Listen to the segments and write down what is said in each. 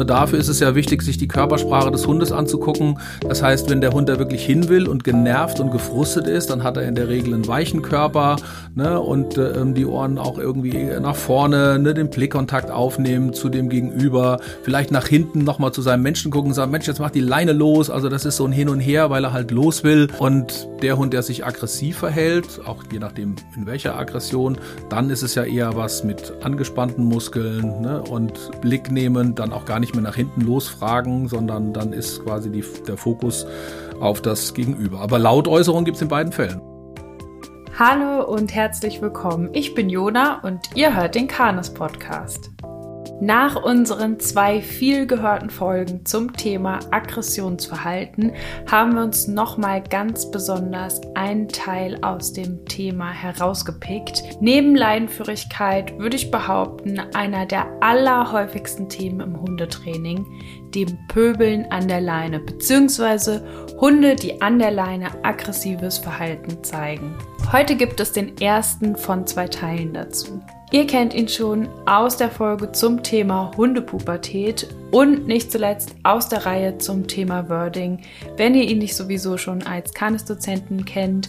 Ne, dafür ist es ja wichtig, sich die Körpersprache des Hundes anzugucken. Das heißt, wenn der Hund da wirklich hin will und genervt und gefrustet ist, dann hat er in der Regel einen weichen Körper ne, und äh, die Ohren auch irgendwie nach vorne, ne, den Blickkontakt aufnehmen zu dem Gegenüber, vielleicht nach hinten nochmal zu seinem Menschen gucken sagen, Mensch, jetzt mach die Leine los. Also das ist so ein Hin und Her, weil er halt los will. Und der Hund, der sich aggressiv verhält, auch je nachdem in welcher Aggression, dann ist es ja eher was mit angespannten Muskeln ne, und Blick nehmen, dann auch gar nicht mehr nach hinten losfragen, sondern dann ist quasi die, der Fokus auf das Gegenüber. Aber Lautäußerung gibt es in beiden Fällen. Hallo und herzlich willkommen. Ich bin Jona und ihr hört den Kanes Podcast. Nach unseren zwei viel gehörten Folgen zum Thema Aggressionsverhalten haben wir uns nochmal ganz besonders einen Teil aus dem Thema herausgepickt. Neben Leinenführigkeit würde ich behaupten, einer der allerhäufigsten Themen im Hundetraining, dem Pöbeln an der Leine, beziehungsweise Hunde, die an der Leine aggressives Verhalten zeigen. Heute gibt es den ersten von zwei Teilen dazu. Ihr kennt ihn schon aus der Folge zum Thema Hundepubertät und nicht zuletzt aus der Reihe zum Thema Wording, wenn ihr ihn nicht sowieso schon als Canis-Dozenten kennt.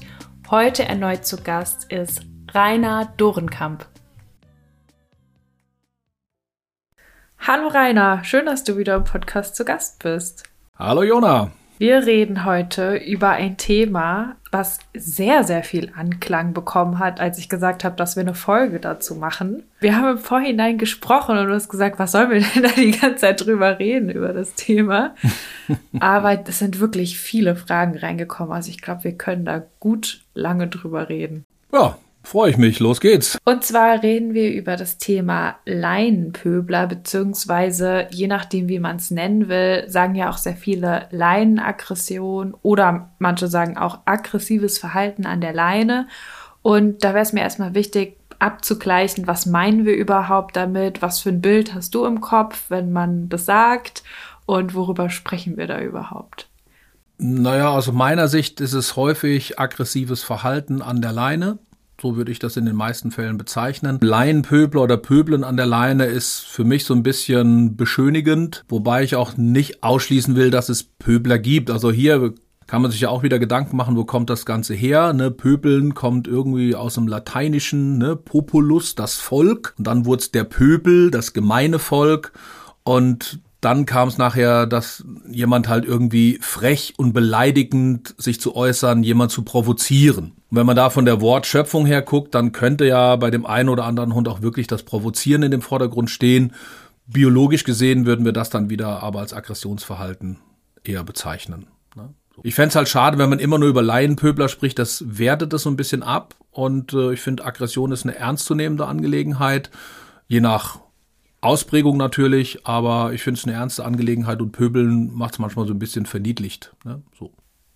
Heute erneut zu Gast ist Rainer Dorenkamp. Hallo Rainer, schön, dass du wieder im Podcast zu Gast bist. Hallo Jona. Wir reden heute über ein Thema, was sehr, sehr viel Anklang bekommen hat, als ich gesagt habe, dass wir eine Folge dazu machen. Wir haben im Vorhinein gesprochen und du hast gesagt, was sollen wir denn da die ganze Zeit drüber reden, über das Thema? Aber es sind wirklich viele Fragen reingekommen. Also ich glaube, wir können da gut lange drüber reden. Ja, Freue ich mich, los geht's. Und zwar reden wir über das Thema Leinenpöbler, beziehungsweise je nachdem, wie man es nennen will, sagen ja auch sehr viele Leinenaggression oder manche sagen auch aggressives Verhalten an der Leine. Und da wäre es mir erstmal wichtig, abzugleichen, was meinen wir überhaupt damit, was für ein Bild hast du im Kopf, wenn man das sagt und worüber sprechen wir da überhaupt? Naja, aus meiner Sicht ist es häufig aggressives Verhalten an der Leine. So würde ich das in den meisten Fällen bezeichnen. Laienpöbler oder Pöbeln an der Leine ist für mich so ein bisschen beschönigend, wobei ich auch nicht ausschließen will, dass es Pöbler gibt. Also hier kann man sich ja auch wieder Gedanken machen, wo kommt das Ganze her? Ne? Pöbeln kommt irgendwie aus dem Lateinischen, ne? Populus, das Volk. Und dann wurde es der Pöbel, das gemeine Volk. Und dann kam es nachher, dass jemand halt irgendwie frech und beleidigend sich zu äußern, jemand zu provozieren. Und wenn man da von der Wortschöpfung her guckt, dann könnte ja bei dem einen oder anderen Hund auch wirklich das Provozieren in dem Vordergrund stehen. Biologisch gesehen würden wir das dann wieder aber als Aggressionsverhalten eher bezeichnen. Ne? Ich fände es halt schade, wenn man immer nur über Laienpöbler spricht, das wertet es so ein bisschen ab. Und äh, ich finde, Aggression ist eine ernstzunehmende Angelegenheit, je nach Ausprägung natürlich, aber ich finde es eine ernste Angelegenheit und Pöbeln macht es manchmal so ein bisschen verniedlicht. Ne? So.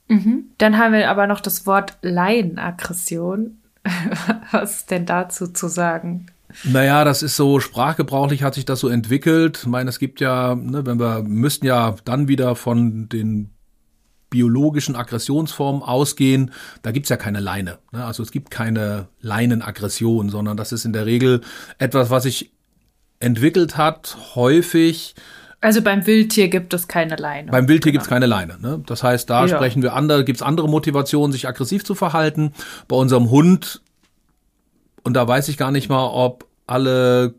Mhm. Dann haben wir aber noch das Wort Laienaggression. Was ist denn dazu zu sagen? Naja, das ist so sprachgebrauchlich hat sich das so entwickelt. Ich meine, es gibt ja, ne, wenn wir müssten ja dann wieder von den biologischen Aggressionsformen ausgehen, da gibt's ja keine Leine. Ne? Also es gibt keine Leinenaggression, sondern das ist in der Regel etwas, was sich entwickelt hat, häufig. Also beim Wildtier gibt es keine Leine. Beim Wildtier genau. gibt es keine Leine. Ne? Das heißt, da ja. sprechen wir andere, gibt es andere Motivationen, sich aggressiv zu verhalten. Bei unserem Hund, und da weiß ich gar nicht mal, ob alle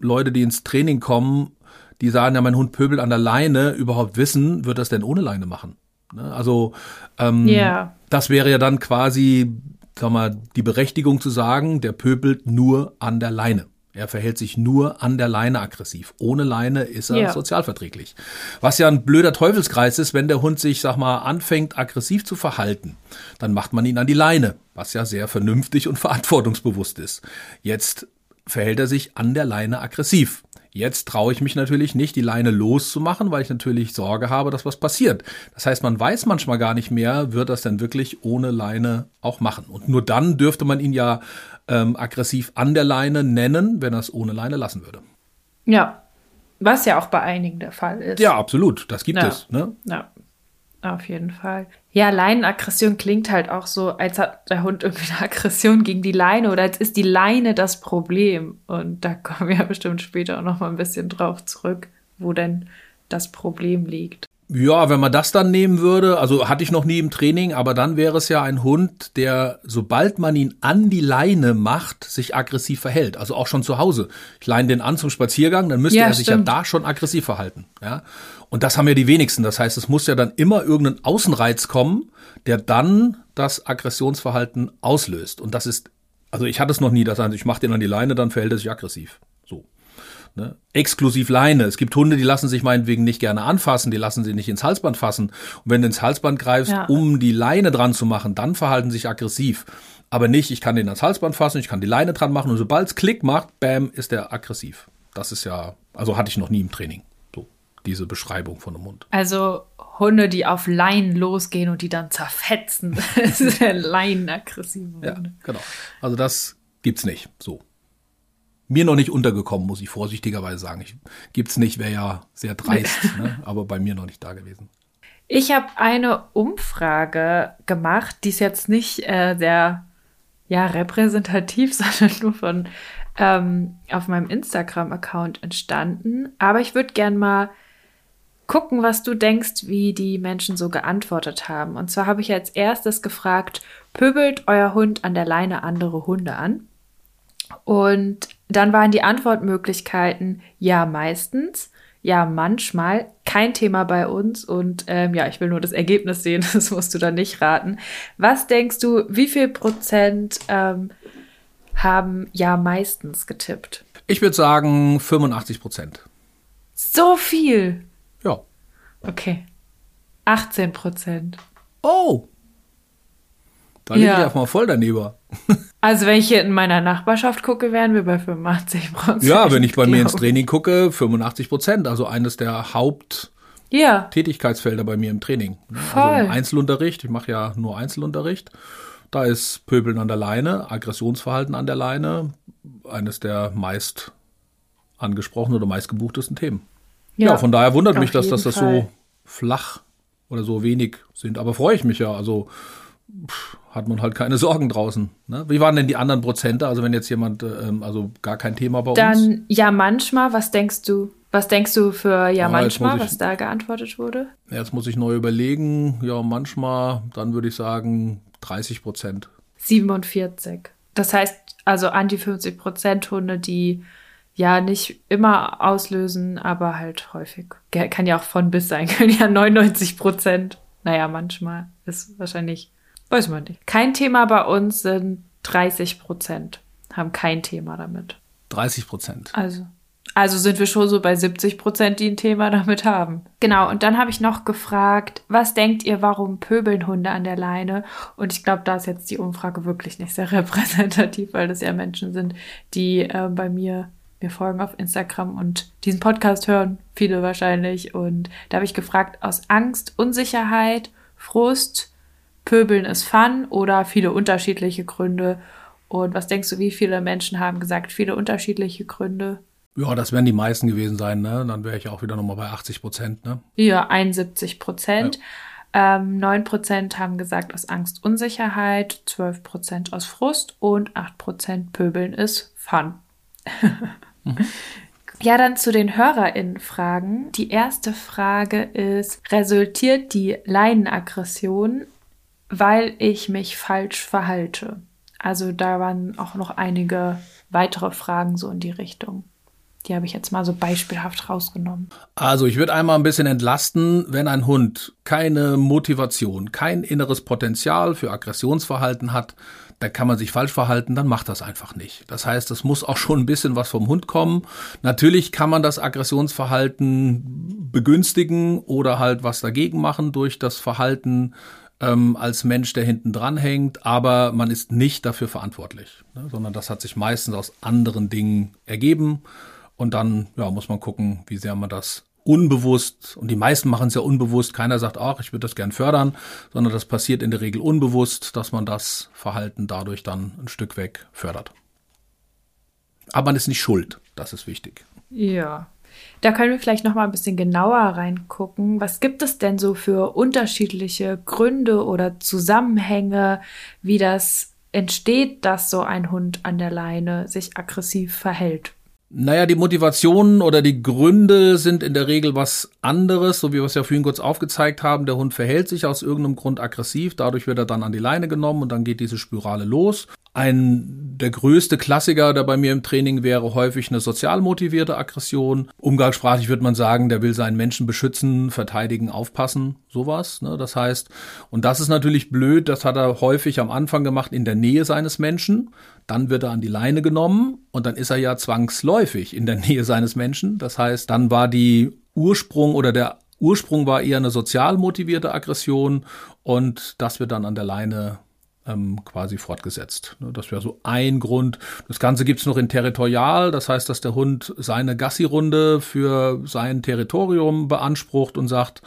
Leute, die ins Training kommen, die sagen, ja, mein Hund pöbelt an der Leine, überhaupt wissen, wird das denn ohne Leine machen? Ne? Also ähm, yeah. das wäre ja dann quasi, sag mal, die Berechtigung zu sagen, der pöbelt nur an der Leine. Er verhält sich nur an der Leine aggressiv. Ohne Leine ist er ja. sozialverträglich. Was ja ein blöder Teufelskreis ist, wenn der Hund sich, sag mal, anfängt aggressiv zu verhalten, dann macht man ihn an die Leine, was ja sehr vernünftig und verantwortungsbewusst ist. Jetzt verhält er sich an der Leine aggressiv. Jetzt traue ich mich natürlich nicht, die Leine loszumachen, weil ich natürlich Sorge habe, dass was passiert. Das heißt, man weiß manchmal gar nicht mehr, wird das denn wirklich ohne Leine auch machen. Und nur dann dürfte man ihn ja ähm, aggressiv an der Leine nennen, wenn er es ohne Leine lassen würde. Ja, was ja auch bei einigen der Fall ist. Ja, absolut. Das gibt ja. es. Ne? Ja, auf jeden Fall. Ja, Leinenaggression klingt halt auch so, als hat der Hund irgendwie eine Aggression gegen die Leine oder als ist die Leine das Problem. Und da kommen wir ja bestimmt später auch noch mal ein bisschen drauf zurück. wo denn das Problem liegt. Ja, wenn man das dann nehmen würde, also hatte ich noch nie im Training, aber dann wäre es ja ein Hund, der, sobald man ihn an die Leine macht, sich aggressiv verhält. Also auch schon zu Hause. Ich leine den an zum Spaziergang, dann müsste ja, er sich stimmt. ja da schon aggressiv verhalten. Ja? Und das haben ja die wenigsten. Das heißt, es muss ja dann immer irgendein Außenreiz kommen, der dann das Aggressionsverhalten auslöst. Und das ist, also ich hatte es noch nie, dass ich mache den an die Leine, dann verhält er sich aggressiv. Ne? Exklusiv Leine. Es gibt Hunde, die lassen sich meinetwegen nicht gerne anfassen, die lassen sie nicht ins Halsband fassen. Und wenn du ins Halsband greifst, ja. um die Leine dran zu machen, dann verhalten sie sich aggressiv. Aber nicht, ich kann den ans Halsband fassen, ich kann die Leine dran machen und sobald es Klick macht, bam, ist der aggressiv. Das ist ja, also hatte ich noch nie im Training. So, diese Beschreibung von einem Hund. Also Hunde, die auf Leinen losgehen und die dann zerfetzen. das ist ja Leinenaggressive Hunde. Ja, genau. Also das gibt's nicht. So mir noch nicht untergekommen, muss ich vorsichtigerweise sagen. Ich, gibt's nicht, wäre ja sehr dreist, ne? aber bei mir noch nicht da gewesen. Ich habe eine Umfrage gemacht, die ist jetzt nicht äh, sehr ja, repräsentativ, sondern nur von ähm, auf meinem Instagram-Account entstanden. Aber ich würde gern mal gucken, was du denkst, wie die Menschen so geantwortet haben. Und zwar habe ich als erstes gefragt, pöbelt euer Hund an der Leine andere Hunde an? Und dann waren die Antwortmöglichkeiten ja meistens, ja manchmal, kein Thema bei uns und ähm, ja, ich will nur das Ergebnis sehen, das musst du dann nicht raten. Was denkst du, wie viel Prozent ähm, haben ja meistens getippt? Ich würde sagen 85 Prozent. So viel? Ja. Okay. 18 Prozent. Oh, da liege ja. ich einfach mal voll daneben. Also wenn ich hier in meiner Nachbarschaft gucke, wären wir bei 85 Prozent. Ja, wenn ich bei mir ins Training gucke, 85 Prozent. Also eines der Haupttätigkeitsfelder ja. bei mir im Training. Ne? Voll. Also im Einzelunterricht, ich mache ja nur Einzelunterricht. Da ist Pöbeln an der Leine, Aggressionsverhalten an der Leine, eines der meist angesprochenen oder meist gebuchtesten Themen. Ja, ja von daher wundert mich, dass, dass das so flach oder so wenig sind. Aber freue ich mich ja. Also hat man halt keine Sorgen draußen. Ne? Wie waren denn die anderen Prozente? Also wenn jetzt jemand, ähm, also gar kein Thema bei Dann, uns? Dann ja manchmal. Was denkst du? Was denkst du für ja, ja manchmal, ich, was da geantwortet wurde? Jetzt muss ich neu überlegen. Ja manchmal, dann würde ich sagen 30 Prozent. 47. Das heißt also an die 50 Prozent Hunde, die ja nicht immer auslösen, aber halt häufig. Kann ja auch von bis sein, können ja 99 Prozent. Naja, manchmal ist wahrscheinlich Weiß man nicht. Kein Thema bei uns sind 30 Prozent. Haben kein Thema damit. 30 Prozent. Also. Also sind wir schon so bei 70 Prozent, die ein Thema damit haben. Genau, und dann habe ich noch gefragt, was denkt ihr, warum pöbeln Hunde an der Leine? Und ich glaube, da ist jetzt die Umfrage wirklich nicht sehr repräsentativ, weil das ja Menschen sind, die äh, bei mir mir folgen auf Instagram und diesen Podcast hören, viele wahrscheinlich. Und da habe ich gefragt, aus Angst, Unsicherheit, Frust, Pöbeln ist Fun oder viele unterschiedliche Gründe. Und was denkst du, wie viele Menschen haben gesagt, viele unterschiedliche Gründe? Ja, das werden die meisten gewesen sein, ne? Dann wäre ich auch wieder nochmal bei 80 Prozent, ne? Ja, 71 Prozent. Ja. Ähm, 9 Prozent haben gesagt aus Angst, Unsicherheit, 12 Prozent aus Frust und 8 Prozent Pöbeln ist Fun. mhm. Ja, dann zu den HörerInnen-Fragen. Die erste Frage ist, resultiert die Leinenaggression weil ich mich falsch verhalte. Also da waren auch noch einige weitere Fragen so in die Richtung. Die habe ich jetzt mal so beispielhaft rausgenommen. Also ich würde einmal ein bisschen entlasten, wenn ein Hund keine Motivation, kein inneres Potenzial für Aggressionsverhalten hat, da kann man sich falsch verhalten, dann macht das einfach nicht. Das heißt, es muss auch schon ein bisschen was vom Hund kommen. Natürlich kann man das Aggressionsverhalten begünstigen oder halt was dagegen machen durch das Verhalten ähm, als Mensch, der hinten dran hängt, aber man ist nicht dafür verantwortlich, ne, sondern das hat sich meistens aus anderen Dingen ergeben und dann ja, muss man gucken, wie sehr man das unbewusst, und die meisten machen es ja unbewusst, keiner sagt, ach, ich würde das gern fördern, sondern das passiert in der Regel unbewusst, dass man das Verhalten dadurch dann ein Stück weg fördert. Aber man ist nicht schuld, das ist wichtig. Ja, da können wir vielleicht noch mal ein bisschen genauer reingucken. Was gibt es denn so für unterschiedliche Gründe oder Zusammenhänge, wie das entsteht, dass so ein Hund an der Leine sich aggressiv verhält? Naja, die Motivationen oder die Gründe sind in der Regel was anderes, so wie wir es ja vorhin kurz aufgezeigt haben. Der Hund verhält sich aus irgendeinem Grund aggressiv, dadurch wird er dann an die Leine genommen und dann geht diese Spirale los. Ein, der größte Klassiker, der bei mir im Training wäre häufig eine sozial motivierte Aggression. Umgangssprachlich würde man sagen, der will seinen Menschen beschützen, verteidigen, aufpassen, sowas. Ne? Das heißt, und das ist natürlich blöd, das hat er häufig am Anfang gemacht in der Nähe seines Menschen. Dann wird er an die Leine genommen und dann ist er ja zwangsläufig in der Nähe seines Menschen. Das heißt, dann war die Ursprung oder der Ursprung war eher eine sozial motivierte Aggression und das wird dann an der Leine ähm, quasi fortgesetzt. Ne, das wäre so ein Grund. Das Ganze gibt's noch in Territorial, das heißt, dass der Hund seine Gassi-Runde für sein Territorium beansprucht und sagt,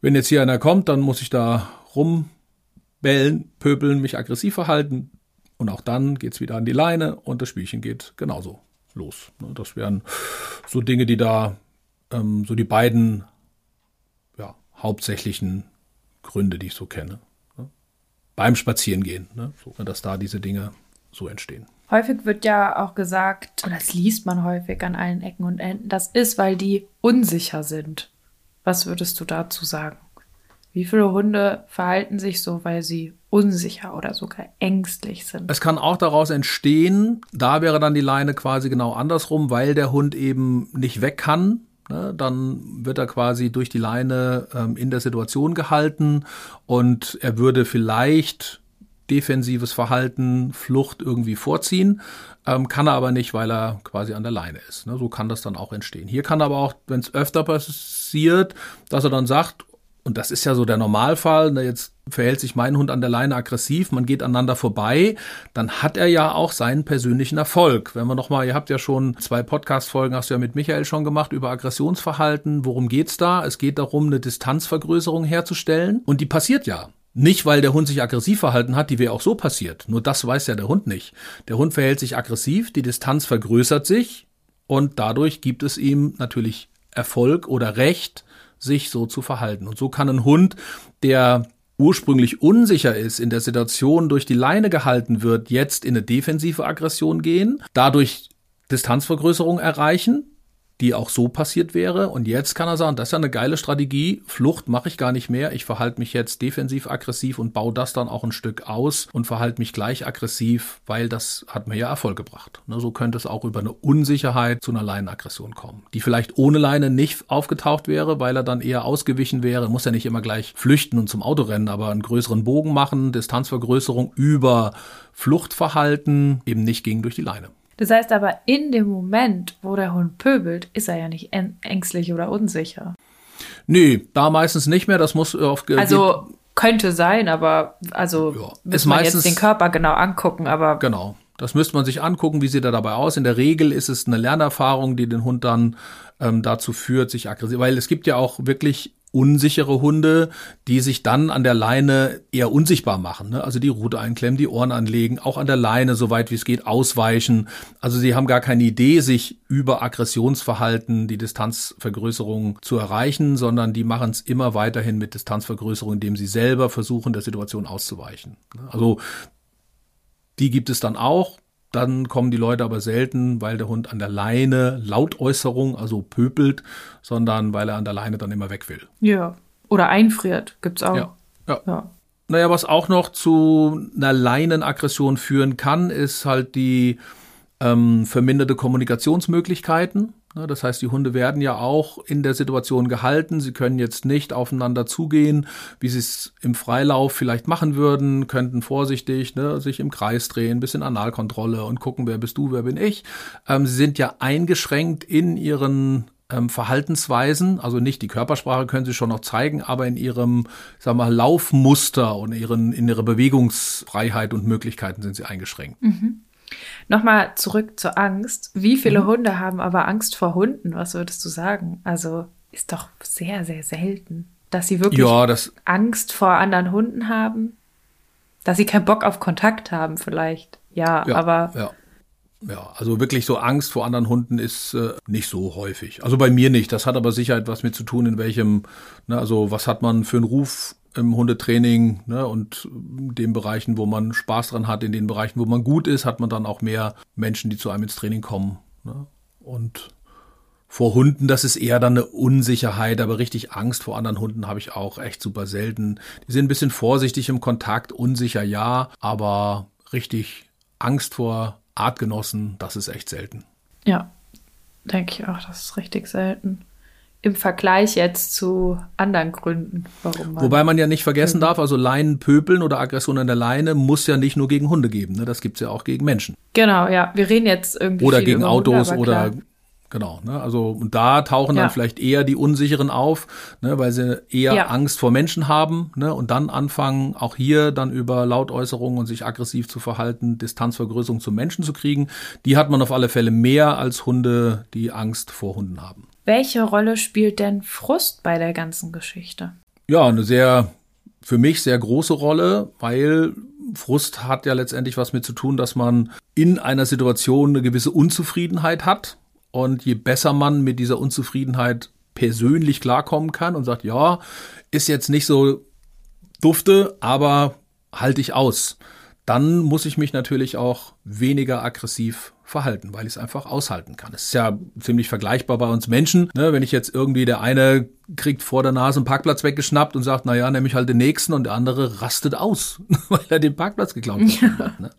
wenn jetzt hier einer kommt, dann muss ich da rumbellen, pöbeln, mich aggressiv verhalten. Und auch dann geht's wieder an die Leine und das Spielchen geht genauso los. Ne, das wären so Dinge, die da ähm, so die beiden ja, hauptsächlichen Gründe, die ich so kenne beim Spazierengehen, ne? so, dass da diese Dinge so entstehen. Häufig wird ja auch gesagt, und das liest man häufig an allen Ecken und Enden, das ist, weil die unsicher sind. Was würdest du dazu sagen? Wie viele Hunde verhalten sich so, weil sie unsicher oder sogar ängstlich sind? Es kann auch daraus entstehen, da wäre dann die Leine quasi genau andersrum, weil der Hund eben nicht weg kann, Ne, dann wird er quasi durch die Leine ähm, in der Situation gehalten und er würde vielleicht defensives Verhalten, Flucht irgendwie vorziehen, ähm, kann er aber nicht, weil er quasi an der Leine ist. Ne? So kann das dann auch entstehen. Hier kann aber auch, wenn es öfter passiert, dass er dann sagt, und das ist ja so der Normalfall, ne, jetzt verhält sich mein Hund an der Leine aggressiv, man geht aneinander vorbei, dann hat er ja auch seinen persönlichen Erfolg. Wenn wir nochmal, ihr habt ja schon zwei Podcast-Folgen, hast du ja mit Michael schon gemacht, über Aggressionsverhalten. Worum geht's da? Es geht darum, eine Distanzvergrößerung herzustellen. Und die passiert ja. Nicht, weil der Hund sich aggressiv verhalten hat, die wäre auch so passiert. Nur das weiß ja der Hund nicht. Der Hund verhält sich aggressiv, die Distanz vergrößert sich und dadurch gibt es ihm natürlich Erfolg oder Recht, sich so zu verhalten. Und so kann ein Hund, der ursprünglich unsicher ist, in der Situation durch die Leine gehalten wird, jetzt in eine defensive Aggression gehen, dadurch Distanzvergrößerung erreichen die auch so passiert wäre. Und jetzt kann er sagen, das ist ja eine geile Strategie. Flucht mache ich gar nicht mehr. Ich verhalte mich jetzt defensiv aggressiv und baue das dann auch ein Stück aus und verhalte mich gleich aggressiv, weil das hat mir ja Erfolg gebracht. Ne, so könnte es auch über eine Unsicherheit zu einer Leinenaggression kommen, die vielleicht ohne Leine nicht aufgetaucht wäre, weil er dann eher ausgewichen wäre. Muss ja nicht immer gleich flüchten und zum Auto rennen, aber einen größeren Bogen machen, Distanzvergrößerung über Fluchtverhalten eben nicht ging durch die Leine. Das heißt aber, in dem Moment, wo der Hund pöbelt, ist er ja nicht ängstlich oder unsicher. Nee, da meistens nicht mehr. Das muss auf. Also könnte sein, aber also ja, muss man jetzt den Körper genau angucken, aber. Genau. Das müsste man sich angucken, wie sieht er dabei aus. In der Regel ist es eine Lernerfahrung, die den Hund dann ähm, dazu führt, sich aggressiv. Weil es gibt ja auch wirklich unsichere Hunde, die sich dann an der Leine eher unsichtbar machen. Ne? Also die Rute einklemmen, die Ohren anlegen, auch an der Leine, soweit wie es geht, ausweichen. Also sie haben gar keine Idee, sich über Aggressionsverhalten die Distanzvergrößerung zu erreichen, sondern die machen es immer weiterhin mit Distanzvergrößerung, indem sie selber versuchen, der Situation auszuweichen. Ne? Also die gibt es dann auch. Dann kommen die Leute aber selten, weil der Hund an der Leine Lautäußerung, also pöpelt, sondern weil er an der Leine dann immer weg will. Ja. Oder einfriert, gibt's auch. Ja. ja. ja. Naja, was auch noch zu einer Leinenaggression führen kann, ist halt die ähm, verminderte Kommunikationsmöglichkeiten. Ne, das heißt, die Hunde werden ja auch in der Situation gehalten. Sie können jetzt nicht aufeinander zugehen, wie sie es im Freilauf vielleicht machen würden, könnten vorsichtig ne, sich im Kreis drehen, bisschen Analkontrolle und gucken, wer bist du, wer bin ich. Ähm, sie sind ja eingeschränkt in ihren ähm, Verhaltensweisen, also nicht die Körpersprache können sie schon noch zeigen, aber in ihrem, sag mal, Laufmuster und ihren, in ihrer Bewegungsfreiheit und Möglichkeiten sind sie eingeschränkt. Mhm. Nochmal zurück zur Angst. Wie viele mhm. Hunde haben aber Angst vor Hunden? Was würdest du sagen? Also ist doch sehr, sehr selten, dass sie wirklich ja, das Angst vor anderen Hunden haben. Dass sie keinen Bock auf Kontakt haben, vielleicht. Ja, ja aber. Ja. Ja, also wirklich so Angst vor anderen Hunden ist äh, nicht so häufig. Also bei mir nicht. Das hat aber sicher etwas mit zu tun, in welchem, ne, also was hat man für einen Ruf im Hundetraining ne, und den Bereichen, wo man Spaß dran hat, in den Bereichen, wo man gut ist, hat man dann auch mehr Menschen, die zu einem ins Training kommen. Ne? Und vor Hunden, das ist eher dann eine Unsicherheit, aber richtig Angst vor anderen Hunden habe ich auch echt super selten. Die sind ein bisschen vorsichtig im Kontakt, unsicher ja, aber richtig Angst vor Artgenossen, das ist echt selten. Ja, denke ich auch, das ist richtig selten. Im Vergleich jetzt zu anderen Gründen, warum man. Wobei man ja nicht vergessen darf, also Leinen pöpeln oder Aggression an der Leine muss ja nicht nur gegen Hunde geben, ne? das gibt's ja auch gegen Menschen. Genau, ja. Wir reden jetzt irgendwie. Oder gegen Autos Hunde, oder Genau, ne? also und da tauchen ja. dann vielleicht eher die Unsicheren auf, ne? weil sie eher ja. Angst vor Menschen haben ne? und dann anfangen, auch hier dann über Lautäußerungen und sich aggressiv zu verhalten, Distanzvergrößerung zum Menschen zu kriegen. Die hat man auf alle Fälle mehr als Hunde, die Angst vor Hunden haben. Welche Rolle spielt denn Frust bei der ganzen Geschichte? Ja, eine sehr, für mich sehr große Rolle, weil Frust hat ja letztendlich was mit zu tun, dass man in einer Situation eine gewisse Unzufriedenheit hat und je besser man mit dieser Unzufriedenheit persönlich klarkommen kann und sagt, ja, ist jetzt nicht so dufte, aber halte ich aus, dann muss ich mich natürlich auch weniger aggressiv verhalten, weil ich es einfach aushalten kann. Es ist ja ziemlich vergleichbar bei uns Menschen. Ne? Wenn ich jetzt irgendwie der eine kriegt vor der Nase einen Parkplatz weggeschnappt und sagt, na ja, nehme ich halt den nächsten und der andere rastet aus, weil er den Parkplatz geklaut hat. Ne?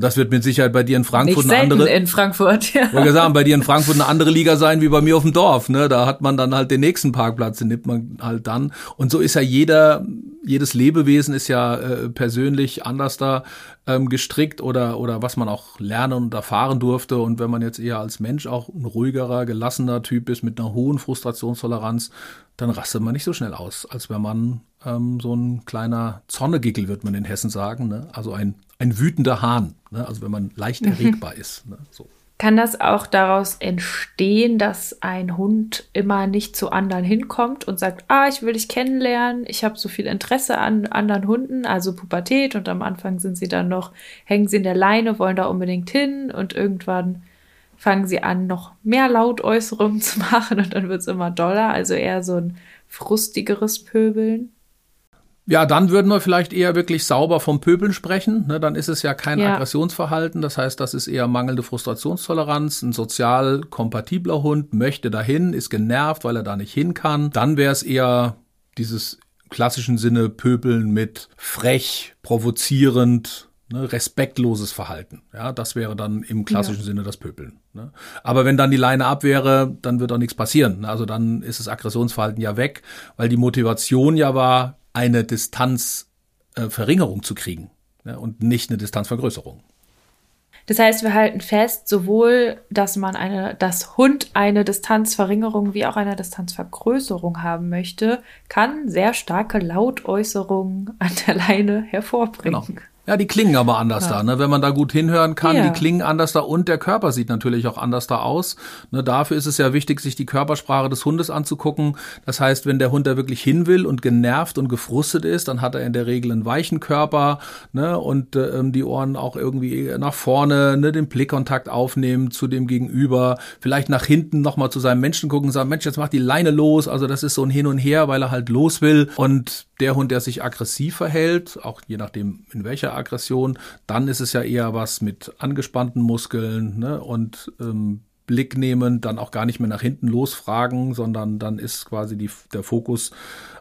Das wird mit Sicherheit bei dir in Frankfurt Nicht eine andere. in Frankfurt, ja. Wollte sagen, bei dir in Frankfurt eine andere Liga sein wie bei mir auf dem Dorf. Ne? Da hat man dann halt den nächsten Parkplatz, den nimmt man halt dann. Und so ist ja jeder, jedes Lebewesen ist ja äh, persönlich anders da ähm, gestrickt oder, oder was man auch lernen und erfahren durfte. Und wenn man jetzt eher als Mensch auch ein ruhigerer, gelassener Typ ist mit einer hohen Frustrationstoleranz, dann rastet man nicht so schnell aus, als wenn man ähm, so ein kleiner Zonnegickel, wird man in Hessen sagen. Ne? Also ein ein wütender Hahn, ne? also wenn man leicht mhm. erregbar mhm. ist. Ne? So. Kann das auch daraus entstehen, dass ein Hund immer nicht zu anderen hinkommt und sagt, ah, ich will dich kennenlernen, ich habe so viel Interesse an anderen Hunden, also Pubertät und am Anfang sind sie dann noch, hängen sie in der Leine, wollen da unbedingt hin und irgendwann fangen sie an, noch mehr Lautäußerungen zu machen und dann wird es immer doller, also eher so ein frustigeres Pöbeln. Ja, dann würden wir vielleicht eher wirklich sauber vom Pöbeln sprechen. Ne, dann ist es ja kein ja. Aggressionsverhalten. Das heißt, das ist eher mangelnde Frustrationstoleranz. Ein sozial kompatibler Hund möchte dahin, ist genervt, weil er da nicht hin kann. Dann wäre es eher dieses klassischen Sinne Pöbeln mit frech, provozierend, ne, respektloses Verhalten. Ja, das wäre dann im klassischen ja. Sinne das Pöbeln. Ne. Aber wenn dann die Leine ab wäre, dann wird auch nichts passieren. Also dann ist das Aggressionsverhalten ja weg, weil die Motivation ja war, eine Distanzverringerung zu kriegen ja, und nicht eine Distanzvergrößerung. Das heißt, wir halten fest, sowohl, dass man eine, das Hund eine Distanzverringerung wie auch eine Distanzvergrößerung haben möchte, kann sehr starke Lautäußerungen an der Leine hervorbringen. Genau. Ja, die klingen aber anders ja. da, ne? wenn man da gut hinhören kann. Ja. Die klingen anders da und der Körper sieht natürlich auch anders da aus. Ne? Dafür ist es ja wichtig, sich die Körpersprache des Hundes anzugucken. Das heißt, wenn der Hund da wirklich hin will und genervt und gefrustet ist, dann hat er in der Regel einen weichen Körper ne? und äh, die Ohren auch irgendwie nach vorne, ne? den Blickkontakt aufnehmen zu dem Gegenüber, vielleicht nach hinten nochmal zu seinem Menschen gucken und sagen, Mensch, jetzt macht die Leine los. Also das ist so ein Hin und Her, weil er halt los will. Und der Hund, der sich aggressiv verhält, auch je nachdem in welcher Aggression, dann ist es ja eher was mit angespannten Muskeln ne, und ähm, Blick nehmen, dann auch gar nicht mehr nach hinten losfragen, sondern dann ist quasi die, der Fokus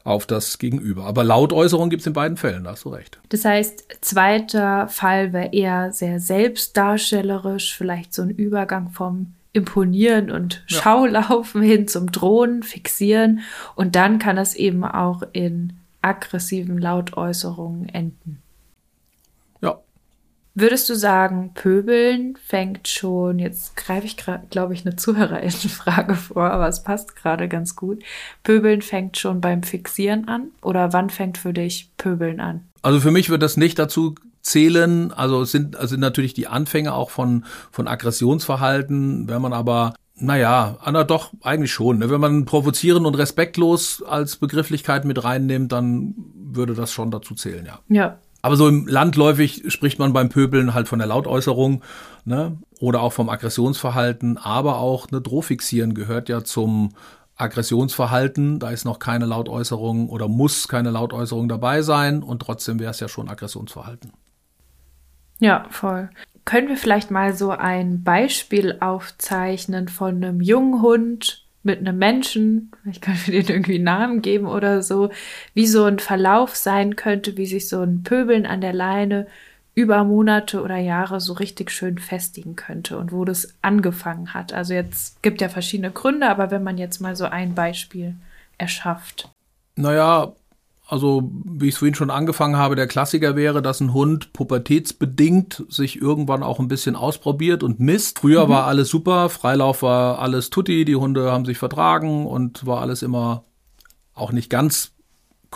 auf das Gegenüber. Aber Lautäußerung gibt es in beiden Fällen, da hast du recht. Das heißt, zweiter Fall wäre eher sehr selbstdarstellerisch, vielleicht so ein Übergang vom Imponieren und ja. Schaulaufen hin zum Drohen, Fixieren. Und dann kann das eben auch in aggressiven Lautäußerungen enden. Würdest du sagen, Pöbeln fängt schon, jetzt greife ich gerade, glaube ich, eine Zuhörerinnenfrage vor, aber es passt gerade ganz gut. Pöbeln fängt schon beim Fixieren an oder wann fängt für dich Pöbeln an? Also für mich wird das nicht dazu zählen. Also es sind, also sind natürlich die Anfänge auch von, von Aggressionsverhalten. Wenn man aber naja, Anna doch, eigentlich schon. Ne? Wenn man provozierend und respektlos als Begrifflichkeit mit reinnimmt, dann würde das schon dazu zählen, ja. Ja. Aber so im landläufig spricht man beim Pöbeln halt von der Lautäußerung, ne? Oder auch vom Aggressionsverhalten, aber auch eine Drohfixieren gehört ja zum Aggressionsverhalten. Da ist noch keine Lautäußerung oder muss keine Lautäußerung dabei sein und trotzdem wäre es ja schon Aggressionsverhalten. Ja, voll. Können wir vielleicht mal so ein Beispiel aufzeichnen von einem jungen Hund mit einem Menschen? Ich kann mir den irgendwie einen Namen geben oder so, wie so ein Verlauf sein könnte, wie sich so ein Pöbeln an der Leine über Monate oder Jahre so richtig schön festigen könnte und wo das angefangen hat. Also jetzt gibt ja verschiedene Gründe, aber wenn man jetzt mal so ein Beispiel erschafft. Naja, also, wie ich es vorhin schon angefangen habe, der Klassiker wäre, dass ein Hund pubertätsbedingt sich irgendwann auch ein bisschen ausprobiert und misst. Früher mhm. war alles super, Freilauf war alles tutti, die Hunde haben sich vertragen und war alles immer auch nicht ganz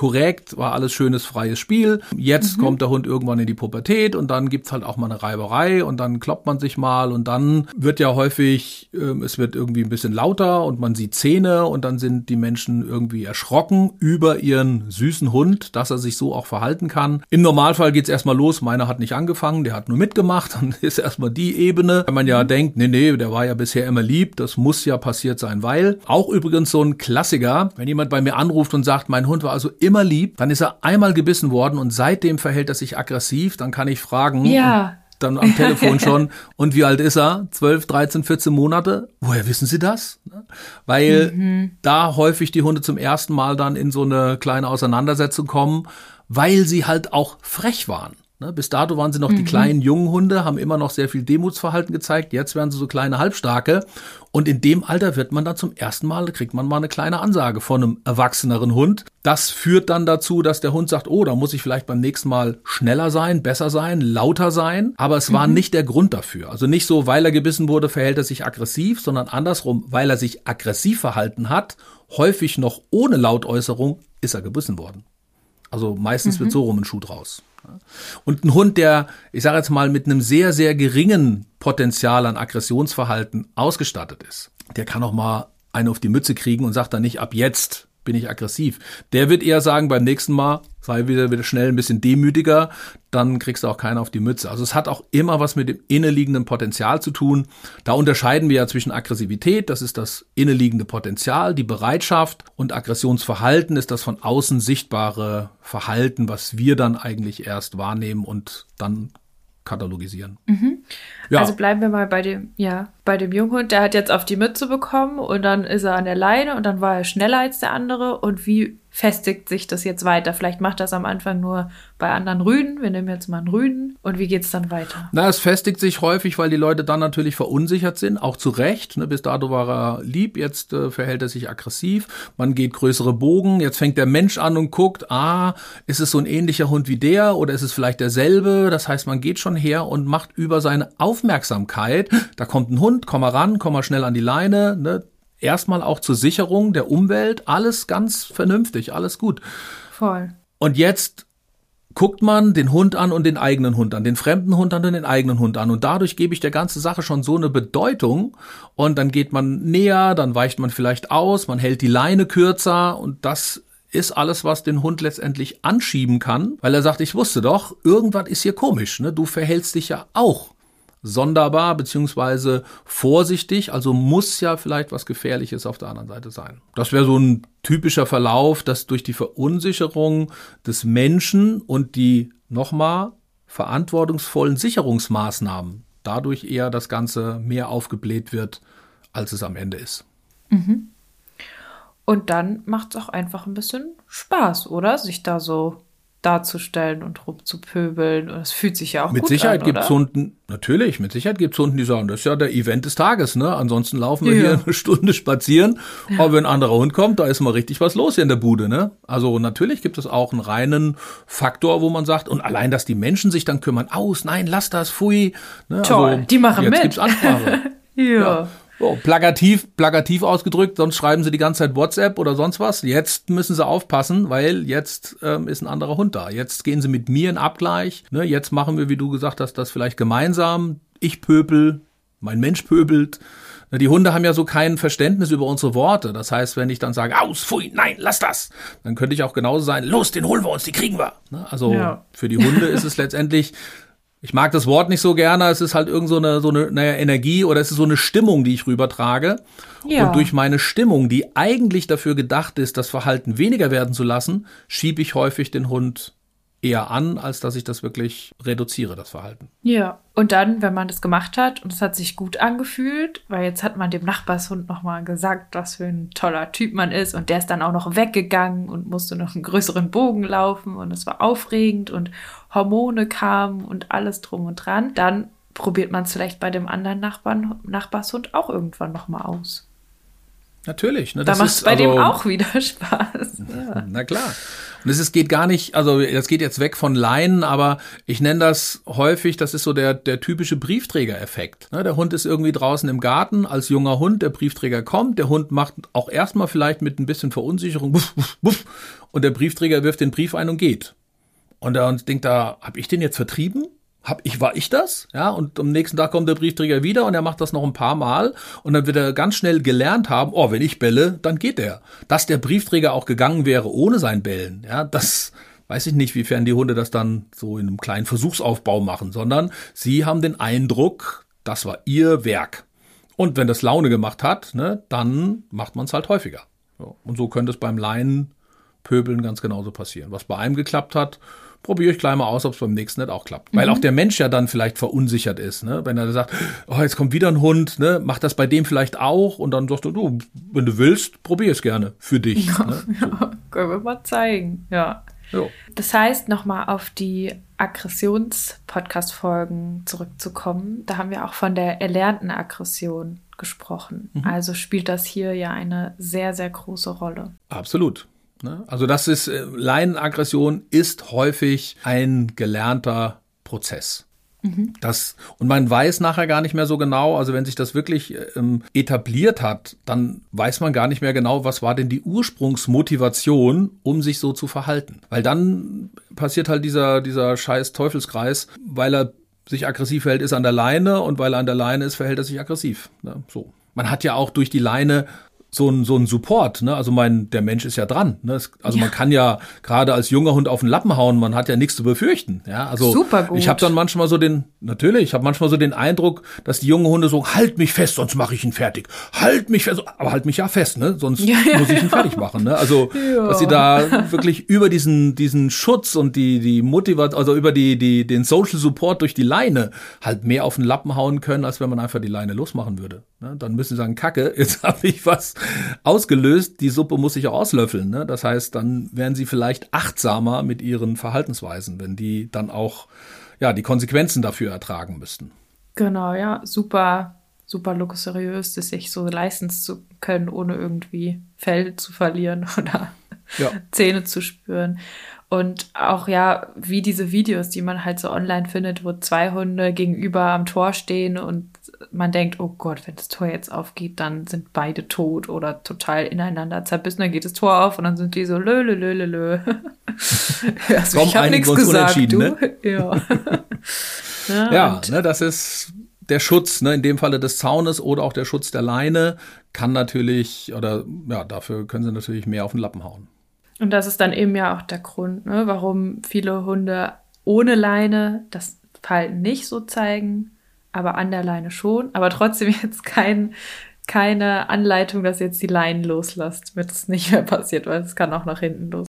korrekt, war alles schönes freies Spiel. Jetzt mhm. kommt der Hund irgendwann in die Pubertät und dann gibt's halt auch mal eine Reiberei und dann kloppt man sich mal und dann wird ja häufig, äh, es wird irgendwie ein bisschen lauter und man sieht Zähne und dann sind die Menschen irgendwie erschrocken über ihren süßen Hund, dass er sich so auch verhalten kann. Im Normalfall geht's erstmal los, meiner hat nicht angefangen, der hat nur mitgemacht, dann ist erstmal die Ebene, wenn man ja denkt, nee, nee, der war ja bisher immer lieb, das muss ja passiert sein, weil auch übrigens so ein Klassiker, wenn jemand bei mir anruft und sagt, mein Hund war also immer lieb, dann ist er einmal gebissen worden und seitdem verhält er sich aggressiv. Dann kann ich fragen. Ja. Dann am Telefon schon. Und wie alt ist er? 12, 13, 14 Monate? Woher wissen Sie das? Weil mhm. da häufig die Hunde zum ersten Mal dann in so eine kleine Auseinandersetzung kommen, weil sie halt auch frech waren. Ne, bis dato waren sie noch mhm. die kleinen jungen Hunde, haben immer noch sehr viel Demutsverhalten gezeigt. Jetzt werden sie so kleine Halbstarke. Und in dem Alter wird man dann zum ersten Mal, kriegt man mal eine kleine Ansage von einem erwachseneren Hund. Das führt dann dazu, dass der Hund sagt, oh, da muss ich vielleicht beim nächsten Mal schneller sein, besser sein, lauter sein. Aber es war mhm. nicht der Grund dafür. Also nicht so, weil er gebissen wurde, verhält er sich aggressiv, sondern andersrum, weil er sich aggressiv verhalten hat, häufig noch ohne Lautäußerung, ist er gebissen worden. Also meistens mhm. wird so rum ein Schuh draus. Und ein Hund, der, ich sage jetzt mal, mit einem sehr, sehr geringen Potenzial an Aggressionsverhalten ausgestattet ist, der kann auch mal eine auf die Mütze kriegen und sagt dann nicht, ab jetzt bin ich aggressiv. Der wird eher sagen, beim nächsten Mal sei wieder, wieder schnell ein bisschen demütiger, dann kriegst du auch keinen auf die Mütze. Also es hat auch immer was mit dem inneliegenden Potenzial zu tun. Da unterscheiden wir ja zwischen Aggressivität, das ist das inneliegende Potenzial, die Bereitschaft und Aggressionsverhalten ist das von außen sichtbare Verhalten, was wir dann eigentlich erst wahrnehmen und dann katalogisieren. Mhm. Ja. Also bleiben wir mal bei dem, ja, bei dem Junghund, der hat jetzt auf die Mütze bekommen und dann ist er an der Leine und dann war er schneller als der andere. Und wie festigt sich das jetzt weiter? Vielleicht macht das am Anfang nur bei anderen Rüden. Wir nehmen jetzt mal einen Rüden. Und wie geht's dann weiter? Na, es festigt sich häufig, weil die Leute dann natürlich verunsichert sind, auch zu Recht. Ne, bis dato war er lieb, jetzt äh, verhält er sich aggressiv. Man geht größere Bogen. Jetzt fängt der Mensch an und guckt, ah, ist es so ein ähnlicher Hund wie der oder ist es vielleicht derselbe? Das heißt, man geht schon her und macht über seine Aufmerksamkeit, da kommt ein Hund, komm mal ran, komm mal schnell an die Leine, ne? Erstmal auch zur Sicherung der Umwelt, alles ganz vernünftig, alles gut. Voll. Und jetzt guckt man den Hund an und den eigenen Hund an, den fremden Hund an und den eigenen Hund an. Und dadurch gebe ich der ganzen Sache schon so eine Bedeutung. Und dann geht man näher, dann weicht man vielleicht aus, man hält die Leine kürzer und das ist alles, was den Hund letztendlich anschieben kann, weil er sagt, ich wusste doch, irgendwas ist hier komisch, ne? Du verhältst dich ja auch sonderbar beziehungsweise vorsichtig, also muss ja vielleicht was Gefährliches auf der anderen Seite sein. Das wäre so ein typischer Verlauf, dass durch die Verunsicherung des Menschen und die nochmal verantwortungsvollen Sicherungsmaßnahmen dadurch eher das Ganze mehr aufgebläht wird, als es am Ende ist. Mhm. Und dann macht es auch einfach ein bisschen Spaß, oder? Sich da so darzustellen und rumzupöbeln. Und es fühlt sich ja auch mit gut Sicherheit an, gibt's Hunden, natürlich, mit Sicherheit gibt's Hunden, die sagen, das ist ja der Event des Tages, ne? Ansonsten laufen wir ja. hier eine Stunde spazieren. Aber wenn ein anderer Hund kommt, da ist mal richtig was los hier in der Bude, ne? Also natürlich gibt es auch einen reinen Faktor, wo man sagt, und allein, dass die Menschen sich dann kümmern, aus, nein, lass das, fui. Ne? Toll, also, die machen jetzt mit. Gibt's Ansprache. ja. ja. Oh, plakativ, plakativ ausgedrückt, sonst schreiben sie die ganze Zeit WhatsApp oder sonst was. Jetzt müssen sie aufpassen, weil jetzt ähm, ist ein anderer Hund da. Jetzt gehen sie mit mir in Abgleich. Ne? Jetzt machen wir, wie du gesagt hast, das vielleicht gemeinsam. Ich pöbel, mein Mensch pöbelt. Ne, die Hunde haben ja so kein Verständnis über unsere Worte. Das heißt, wenn ich dann sage, aus, pfui, nein, lass das, dann könnte ich auch genauso sein, los, den holen wir uns, die kriegen wir. Ne? Also ja. für die Hunde ist es letztendlich ich mag das Wort nicht so gerne, es ist halt irgend so eine, so eine naja, Energie oder es ist so eine Stimmung, die ich rübertrage. Ja. Und durch meine Stimmung, die eigentlich dafür gedacht ist, das Verhalten weniger werden zu lassen, schiebe ich häufig den Hund eher an, als dass ich das wirklich reduziere, das Verhalten. Ja, und dann, wenn man das gemacht hat und es hat sich gut angefühlt, weil jetzt hat man dem Nachbarshund nochmal gesagt, was für ein toller Typ man ist und der ist dann auch noch weggegangen und musste noch einen größeren Bogen laufen und es war aufregend und Hormone kamen und alles drum und dran, dann probiert man es vielleicht bei dem anderen Nachbarn, Nachbarshund auch irgendwann nochmal aus. Natürlich. Ne, da macht es bei also, dem auch wieder Spaß. Ja. Na klar. Und es ist, geht gar nicht, also das geht jetzt weg von Leinen, aber ich nenne das häufig, das ist so der, der typische Briefträger-Effekt. Ne, der Hund ist irgendwie draußen im Garten als junger Hund, der Briefträger kommt, der Hund macht auch erstmal vielleicht mit ein bisschen Verunsicherung wuff, wuff, wuff, und der Briefträger wirft den Brief ein und geht. Und er denkt da, habe ich den jetzt vertrieben? Hab ich, war ich das? Ja, und am nächsten Tag kommt der Briefträger wieder und er macht das noch ein paar Mal und dann wird er ganz schnell gelernt haben, oh, wenn ich belle, dann geht er. Dass der Briefträger auch gegangen wäre ohne sein Bellen, ja, das weiß ich nicht, wiefern die Hunde das dann so in einem kleinen Versuchsaufbau machen, sondern sie haben den Eindruck, das war ihr Werk. Und wenn das Laune gemacht hat, ne, dann macht man es halt häufiger. So. Und so könnte es beim Laienpöbeln ganz genauso passieren. Was bei einem geklappt hat, probiere ich gleich mal aus, ob es beim nächsten nicht auch klappt. Mhm. Weil auch der Mensch ja dann vielleicht verunsichert ist, ne? Wenn er sagt, oh, jetzt kommt wieder ein Hund, ne? Mach das bei dem vielleicht auch und dann sagst du, du, wenn du willst, probier es gerne für dich. Ja, ne? so. ja, können wir mal zeigen, ja. Jo. Das heißt, nochmal auf die Aggressions-Podcast-Folgen zurückzukommen, da haben wir auch von der erlernten Aggression gesprochen. Mhm. Also spielt das hier ja eine sehr, sehr große Rolle. Absolut. Ne? Also das ist, äh, Leinenaggression ist häufig ein gelernter Prozess. Mhm. Das, und man weiß nachher gar nicht mehr so genau, also wenn sich das wirklich ähm, etabliert hat, dann weiß man gar nicht mehr genau, was war denn die Ursprungsmotivation, um sich so zu verhalten. Weil dann passiert halt dieser, dieser scheiß Teufelskreis, weil er sich aggressiv verhält, ist an der Leine und weil er an der Leine ist, verhält er sich aggressiv. Ne? So. Man hat ja auch durch die Leine so ein, so ein Support, ne? Also mein, der Mensch ist ja dran. Ne? Es, also ja. man kann ja gerade als junger Hund auf den Lappen hauen, man hat ja nichts zu befürchten. Ja, also Super gut. ich habe dann manchmal so den, natürlich, ich habe manchmal so den Eindruck, dass die jungen Hunde so, halt mich fest, sonst mache ich ihn fertig. Halt mich fest, aber halt mich ja fest, ne? Sonst ja, ja, muss ich ihn fertig machen. Ne? Also, dass sie da wirklich über diesen, diesen Schutz und die, die Motivation, also über die, die, den Social Support durch die Leine halt mehr auf den Lappen hauen können, als wenn man einfach die Leine losmachen würde. Ne? Dann müssen sie sagen, Kacke, jetzt habe ich was ausgelöst, die Suppe muss sich auch auslöffeln. Ne? Das heißt, dann wären sie vielleicht achtsamer mit ihren Verhaltensweisen, wenn die dann auch ja, die Konsequenzen dafür ertragen müssten. Genau, ja, super, super luxuriös, das sich so leisten zu können, ohne irgendwie Fell zu verlieren oder ja. Zähne zu spüren. Und auch ja, wie diese Videos, die man halt so online findet, wo zwei Hunde gegenüber am Tor stehen und man denkt, oh Gott, wenn das Tor jetzt aufgeht, dann sind beide tot oder total ineinander zerbissen. Dann geht das Tor auf und dann sind die so lö, lö, lö, lö, lö. also, ich habe nichts gesagt, du. Ne? Ja, ja, ja ne, das ist der Schutz, ne, in dem Falle des Zaunes oder auch der Schutz der Leine, kann natürlich, oder ja, dafür können sie natürlich mehr auf den Lappen hauen. Und das ist dann eben ja auch der Grund, ne, warum viele Hunde ohne Leine das Verhalten nicht so zeigen, aber an der Leine schon, aber trotzdem jetzt kein, keine Anleitung, dass jetzt die Leinen loslässt, damit es nicht mehr passiert, weil es kann auch nach hinten los.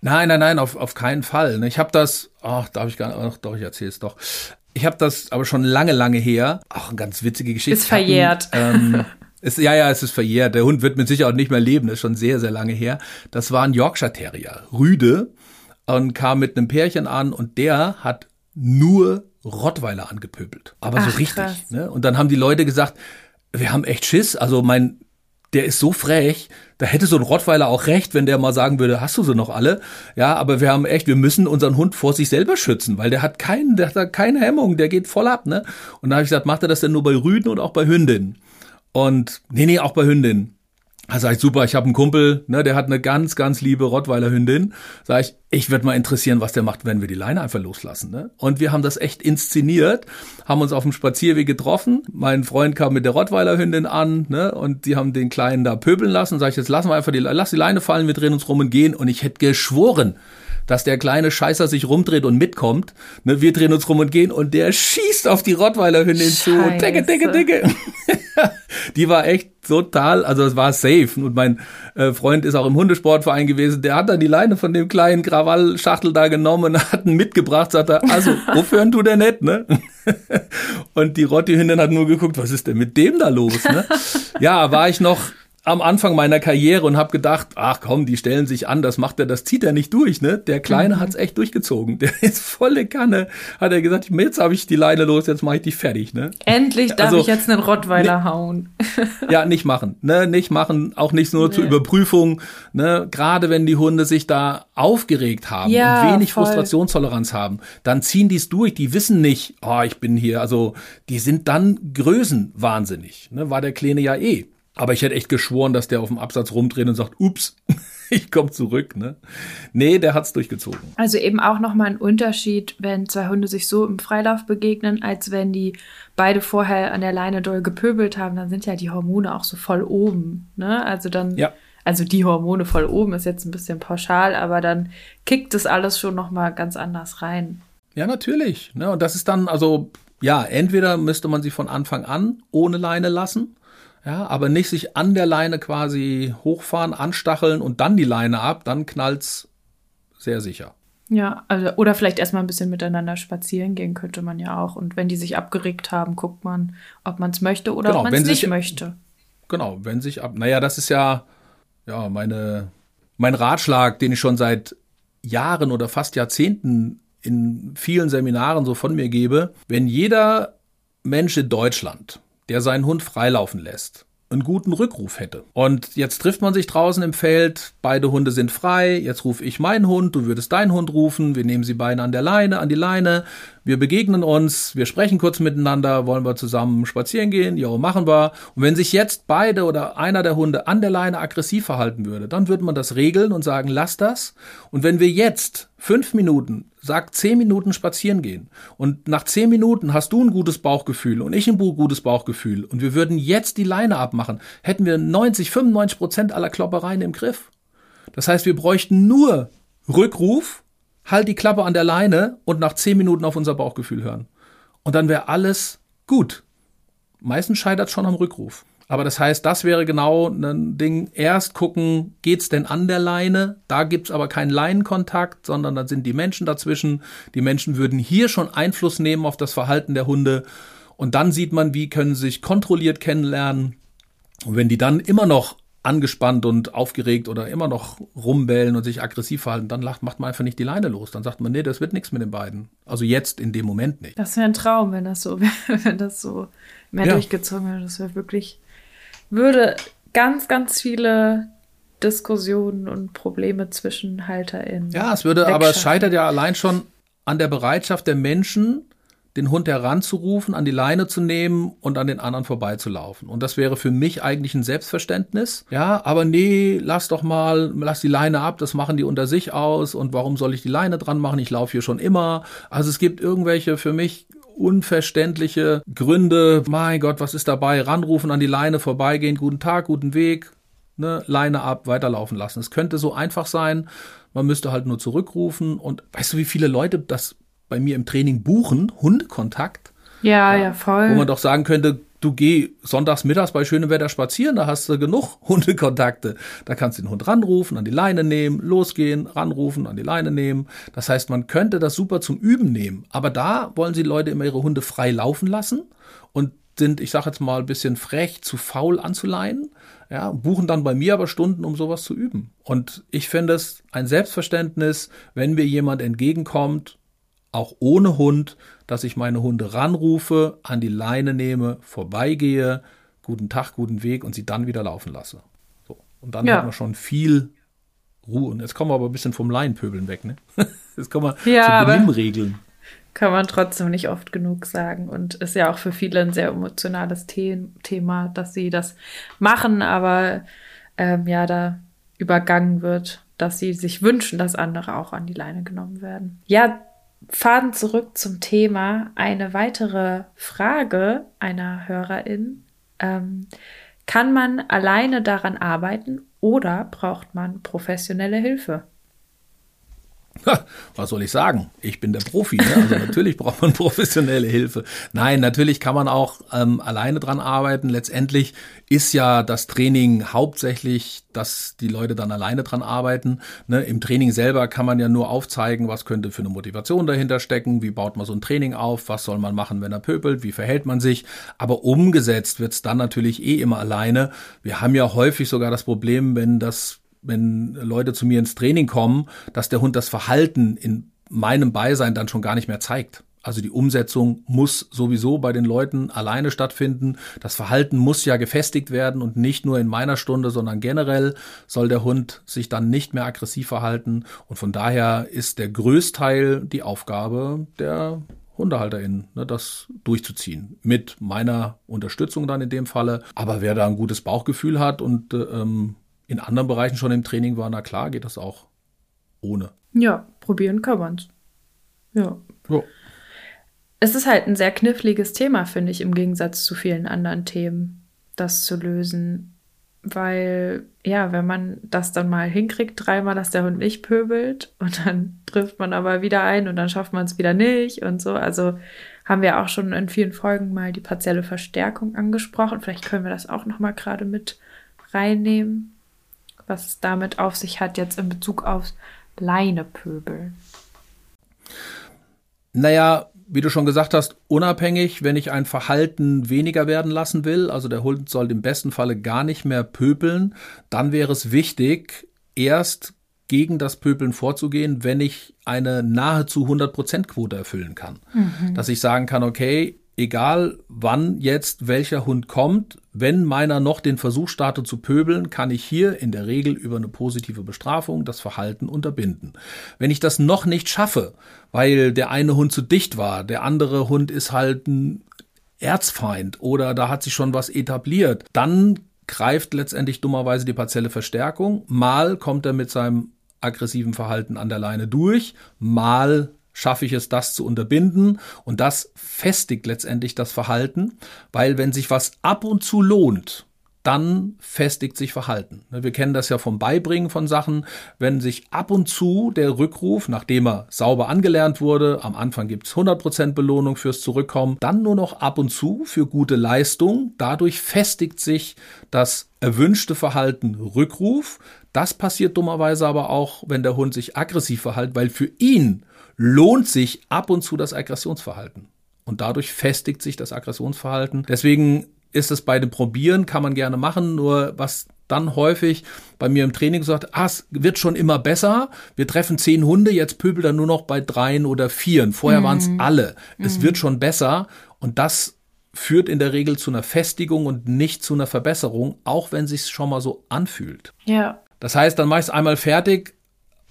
Nein, nein, nein, auf, auf keinen Fall. Ne. Ich habe das, ach, darf ich gar nicht, ach, doch, ich erzähle es doch. Ich habe das aber schon lange, lange her. Auch eine ganz witzige Geschichte. Ist verjährt. Hatten, ähm, Es, ja, ja, es ist verjährt. Der Hund wird mit Sicherheit nicht mehr leben. Das ist schon sehr, sehr lange her. Das war ein Yorkshire Terrier, Rüde, und kam mit einem Pärchen an und der hat nur Rottweiler angepöbelt. Aber Ach, so richtig. Ne? Und dann haben die Leute gesagt, wir haben echt Schiss. Also mein, der ist so frech. Da hätte so ein Rottweiler auch recht, wenn der mal sagen würde, hast du sie noch alle? Ja, aber wir haben echt, wir müssen unseren Hund vor sich selber schützen, weil der hat keinen, der hat keine Hemmung, der geht voll ab, ne? Und da habe ich gesagt, macht er das denn nur bei Rüden und auch bei Hündinnen? Und nee, nee, auch bei Hündin. Da sag ich, super, ich habe einen Kumpel, ne, der hat eine ganz, ganz liebe Rottweiler Hündin. Sag ich, ich würde mal interessieren, was der macht, wenn wir die Leine einfach loslassen. Ne? Und wir haben das echt inszeniert, haben uns auf dem Spazierweg getroffen. Mein Freund kam mit der Rottweiler Hündin an, ne, und die haben den Kleinen da pöbeln lassen. Sag ich, jetzt lassen wir einfach die, lass die Leine fallen, wir drehen uns rum und gehen. Und ich hätte geschworen, dass der kleine Scheißer sich rumdreht und mitkommt. Ne, wir drehen uns rum und gehen und der schießt auf die Rottweiler-Hündin zu und dicke, dicke, dicke. die war echt total, also es war safe. Und mein äh, Freund ist auch im Hundesportverein gewesen, der hat dann die Leine von dem kleinen Krawallschachtel da genommen und hat ihn mitgebracht, sagt er, also, wofür du der nicht, ne? und die Rotti-Hündin hat nur geguckt, was ist denn mit dem da los, ne? Ja, war ich noch am Anfang meiner Karriere und habe gedacht, ach komm, die stellen sich an, das macht er, das zieht er nicht durch, ne? Der Kleine mhm. hat's echt durchgezogen. Der ist volle Kanne. Hat er gesagt, jetzt habe ich die Leine los, jetzt mache ich die fertig, ne? Endlich darf also, ich jetzt einen Rottweiler ne, hauen. ja, nicht machen, ne? Nicht machen, auch nicht nur nee. zur Überprüfung, ne? Gerade wenn die Hunde sich da aufgeregt haben ja, und wenig voll. Frustrationstoleranz haben, dann ziehen die's durch. Die wissen nicht, oh, ich bin hier, also die sind dann größenwahnsinnig, ne? War der Kleine ja eh. Aber ich hätte echt geschworen, dass der auf dem Absatz rumdreht und sagt, ups, ich komme zurück. Ne? Nee, der hat's durchgezogen. Also eben auch nochmal ein Unterschied, wenn zwei Hunde sich so im Freilauf begegnen, als wenn die beide vorher an der Leine doll gepöbelt haben, dann sind ja die Hormone auch so voll oben. Ne? Also dann, ja. also die Hormone voll oben ist jetzt ein bisschen pauschal, aber dann kickt das alles schon nochmal ganz anders rein. Ja, natürlich. Ne? Und das ist dann, also ja, entweder müsste man sie von Anfang an ohne Leine lassen ja, aber nicht sich an der Leine quasi hochfahren, anstacheln und dann die Leine ab, dann knallt's sehr sicher. Ja, also, oder vielleicht erstmal ein bisschen miteinander spazieren gehen könnte man ja auch. Und wenn die sich abgeregt haben, guckt man, ob man es möchte oder genau, ob man es nicht sich, möchte. Genau, wenn sich ab. Naja, das ist ja, ja, meine, mein Ratschlag, den ich schon seit Jahren oder fast Jahrzehnten in vielen Seminaren so von mir gebe. Wenn jeder Mensch in Deutschland der seinen Hund freilaufen lässt, einen guten Rückruf hätte. Und jetzt trifft man sich draußen im Feld, beide Hunde sind frei, jetzt rufe ich meinen Hund, du würdest deinen Hund rufen, wir nehmen sie beide an der Leine, an die Leine, wir begegnen uns, wir sprechen kurz miteinander, wollen wir zusammen spazieren gehen, jo, machen wir. Und wenn sich jetzt beide oder einer der Hunde an der Leine aggressiv verhalten würde, dann würde man das regeln und sagen, lass das. Und wenn wir jetzt fünf Minuten, sag zehn Minuten spazieren gehen und nach zehn Minuten hast du ein gutes Bauchgefühl und ich ein gutes Bauchgefühl und wir würden jetzt die Leine abmachen, hätten wir 90, 95 Prozent aller Kloppereien im Griff. Das heißt, wir bräuchten nur Rückruf, halt die Klappe an der Leine und nach zehn Minuten auf unser Bauchgefühl hören. Und dann wäre alles gut. Meistens scheitert schon am Rückruf. Aber das heißt, das wäre genau ein Ding. Erst gucken, geht's denn an der Leine? Da gibt's aber keinen Leinenkontakt, sondern da sind die Menschen dazwischen. Die Menschen würden hier schon Einfluss nehmen auf das Verhalten der Hunde. Und dann sieht man, wie können sie sich kontrolliert kennenlernen. Und wenn die dann immer noch angespannt und aufgeregt oder immer noch rumbellen und sich aggressiv verhalten, dann lacht, macht man einfach nicht die Leine los. Dann sagt man, nee, das wird nichts mit den beiden. Also jetzt in dem Moment nicht. Das wäre ein Traum, wenn das so, wenn das so mehr ja. durchgezogen wäre. Das wäre wirklich, würde ganz, ganz viele Diskussionen und Probleme zwischen HalterInnen. Ja, es würde, aber es scheitert ja allein schon an der Bereitschaft der Menschen, den Hund heranzurufen, an die Leine zu nehmen und an den anderen vorbeizulaufen. Und das wäre für mich eigentlich ein Selbstverständnis. Ja, aber nee, lass doch mal, lass die Leine ab, das machen die unter sich aus und warum soll ich die Leine dran machen? Ich laufe hier schon immer. Also es gibt irgendwelche für mich unverständliche Gründe. Mein Gott, was ist dabei? Ranrufen an die Leine, vorbeigehen, guten Tag, guten Weg, ne, Leine ab, weiterlaufen lassen. Es könnte so einfach sein. Man müsste halt nur zurückrufen und weißt du, wie viele Leute das bei mir im Training buchen, Hundekontakt. Ja, ja, ja, voll. Wo man doch sagen könnte, du geh sonntags mittags bei schönem Wetter spazieren, da hast du genug Hundekontakte. Da kannst du den Hund ranrufen, an die Leine nehmen, losgehen, ranrufen, an die Leine nehmen. Das heißt, man könnte das super zum Üben nehmen. Aber da wollen sie Leute immer ihre Hunde frei laufen lassen und sind, ich sage jetzt mal, ein bisschen frech, zu faul anzuleihen. Ja, buchen dann bei mir aber Stunden, um sowas zu üben. Und ich finde es ein Selbstverständnis, wenn mir jemand entgegenkommt auch ohne Hund, dass ich meine Hunde ranrufe, an die Leine nehme, vorbeigehe, guten Tag, guten Weg und sie dann wieder laufen lasse. So. Und dann ja. hat man schon viel Ruhe. Und jetzt kommen wir aber ein bisschen vom Laienpöbeln weg, ne? Jetzt kommen wir ja, zu Benimmregeln. Kann man trotzdem nicht oft genug sagen. Und ist ja auch für viele ein sehr emotionales The Thema, dass sie das machen, aber ähm, ja, da übergangen wird, dass sie sich wünschen, dass andere auch an die Leine genommen werden. Ja, Faden zurück zum Thema. Eine weitere Frage einer Hörerin. Ähm, kann man alleine daran arbeiten oder braucht man professionelle Hilfe? Was soll ich sagen? Ich bin der Profi. Ne? Also natürlich braucht man professionelle Hilfe. Nein, natürlich kann man auch ähm, alleine dran arbeiten. Letztendlich ist ja das Training hauptsächlich, dass die Leute dann alleine dran arbeiten. Ne? Im Training selber kann man ja nur aufzeigen, was könnte für eine Motivation dahinter stecken, wie baut man so ein Training auf, was soll man machen, wenn er pöbelt, wie verhält man sich. Aber umgesetzt wird's dann natürlich eh immer alleine. Wir haben ja häufig sogar das Problem, wenn das wenn Leute zu mir ins Training kommen, dass der Hund das Verhalten in meinem Beisein dann schon gar nicht mehr zeigt. Also die Umsetzung muss sowieso bei den Leuten alleine stattfinden. Das Verhalten muss ja gefestigt werden und nicht nur in meiner Stunde, sondern generell soll der Hund sich dann nicht mehr aggressiv verhalten. Und von daher ist der Größteil die Aufgabe der HundehalterInnen, ne, das durchzuziehen. Mit meiner Unterstützung dann in dem Falle. Aber wer da ein gutes Bauchgefühl hat und ähm, in anderen Bereichen schon im Training war, na klar, geht das auch ohne. Ja, probieren kann man's. Ja. ja. Es ist halt ein sehr kniffliges Thema, finde ich, im Gegensatz zu vielen anderen Themen, das zu lösen. Weil, ja, wenn man das dann mal hinkriegt, dreimal, dass der Hund nicht pöbelt und dann trifft man aber wieder ein und dann schafft man es wieder nicht und so. Also haben wir auch schon in vielen Folgen mal die partielle Verstärkung angesprochen. Vielleicht können wir das auch noch mal gerade mit reinnehmen was es damit auf sich hat, jetzt in Bezug auf Leinepöbel? Naja, wie du schon gesagt hast, unabhängig, wenn ich ein Verhalten weniger werden lassen will, also der Hund soll im besten Falle gar nicht mehr pöbeln, dann wäre es wichtig, erst gegen das Pöbeln vorzugehen, wenn ich eine nahezu 100% Quote erfüllen kann. Mhm. Dass ich sagen kann, okay, egal wann jetzt welcher Hund kommt, wenn meiner noch den Versuch startet zu pöbeln, kann ich hier in der Regel über eine positive Bestrafung das Verhalten unterbinden. Wenn ich das noch nicht schaffe, weil der eine Hund zu dicht war, der andere Hund ist halt ein Erzfeind oder da hat sich schon was etabliert, dann greift letztendlich dummerweise die partielle Verstärkung. Mal kommt er mit seinem aggressiven Verhalten an der Leine durch, mal schaffe ich es, das zu unterbinden. Und das festigt letztendlich das Verhalten, weil wenn sich was ab und zu lohnt, dann festigt sich Verhalten. Wir kennen das ja vom Beibringen von Sachen. Wenn sich ab und zu der Rückruf, nachdem er sauber angelernt wurde, am Anfang gibt's 100% Belohnung fürs Zurückkommen, dann nur noch ab und zu für gute Leistung. Dadurch festigt sich das erwünschte Verhalten Rückruf. Das passiert dummerweise aber auch, wenn der Hund sich aggressiv verhält, weil für ihn lohnt sich ab und zu das Aggressionsverhalten. Und dadurch festigt sich das Aggressionsverhalten. Deswegen ist es bei dem Probieren, kann man gerne machen, nur was dann häufig bei mir im Training gesagt, ah, es wird schon immer besser. Wir treffen zehn Hunde, jetzt pöbelt er nur noch bei dreien oder vieren. Vorher mhm. waren es alle. Es mhm. wird schon besser. Und das führt in der Regel zu einer Festigung und nicht zu einer Verbesserung, auch wenn sich schon mal so anfühlt. Ja. Das heißt, dann mache ich es einmal fertig,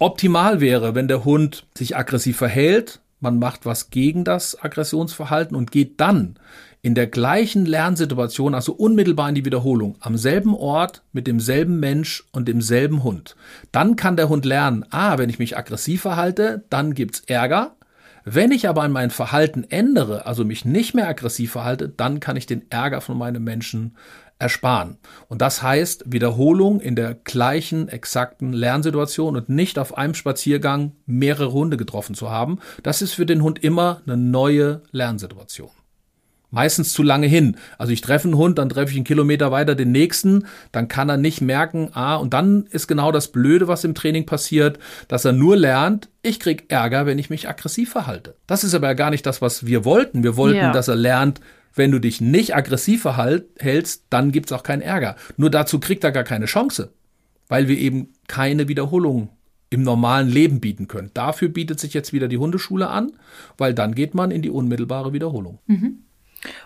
Optimal wäre, wenn der Hund sich aggressiv verhält, man macht was gegen das Aggressionsverhalten und geht dann in der gleichen Lernsituation, also unmittelbar in die Wiederholung, am selben Ort mit demselben Mensch und demselben Hund. Dann kann der Hund lernen, ah, wenn ich mich aggressiv verhalte, dann gibt's Ärger. Wenn ich aber mein Verhalten ändere, also mich nicht mehr aggressiv verhalte, dann kann ich den Ärger von meinem Menschen ersparen. Und das heißt Wiederholung in der gleichen exakten Lernsituation und nicht auf einem Spaziergang mehrere Hunde getroffen zu haben. Das ist für den Hund immer eine neue Lernsituation. Meistens zu lange hin. Also ich treffe einen Hund, dann treffe ich einen Kilometer weiter den nächsten, dann kann er nicht merken, ah, und dann ist genau das Blöde, was im Training passiert, dass er nur lernt, ich krieg Ärger, wenn ich mich aggressiv verhalte. Das ist aber ja gar nicht das, was wir wollten. Wir wollten, ja. dass er lernt, wenn du dich nicht aggressiv verhältst, dann gibt's auch keinen Ärger. Nur dazu kriegt er gar keine Chance, weil wir eben keine Wiederholung im normalen Leben bieten können. Dafür bietet sich jetzt wieder die Hundeschule an, weil dann geht man in die unmittelbare Wiederholung. Mhm.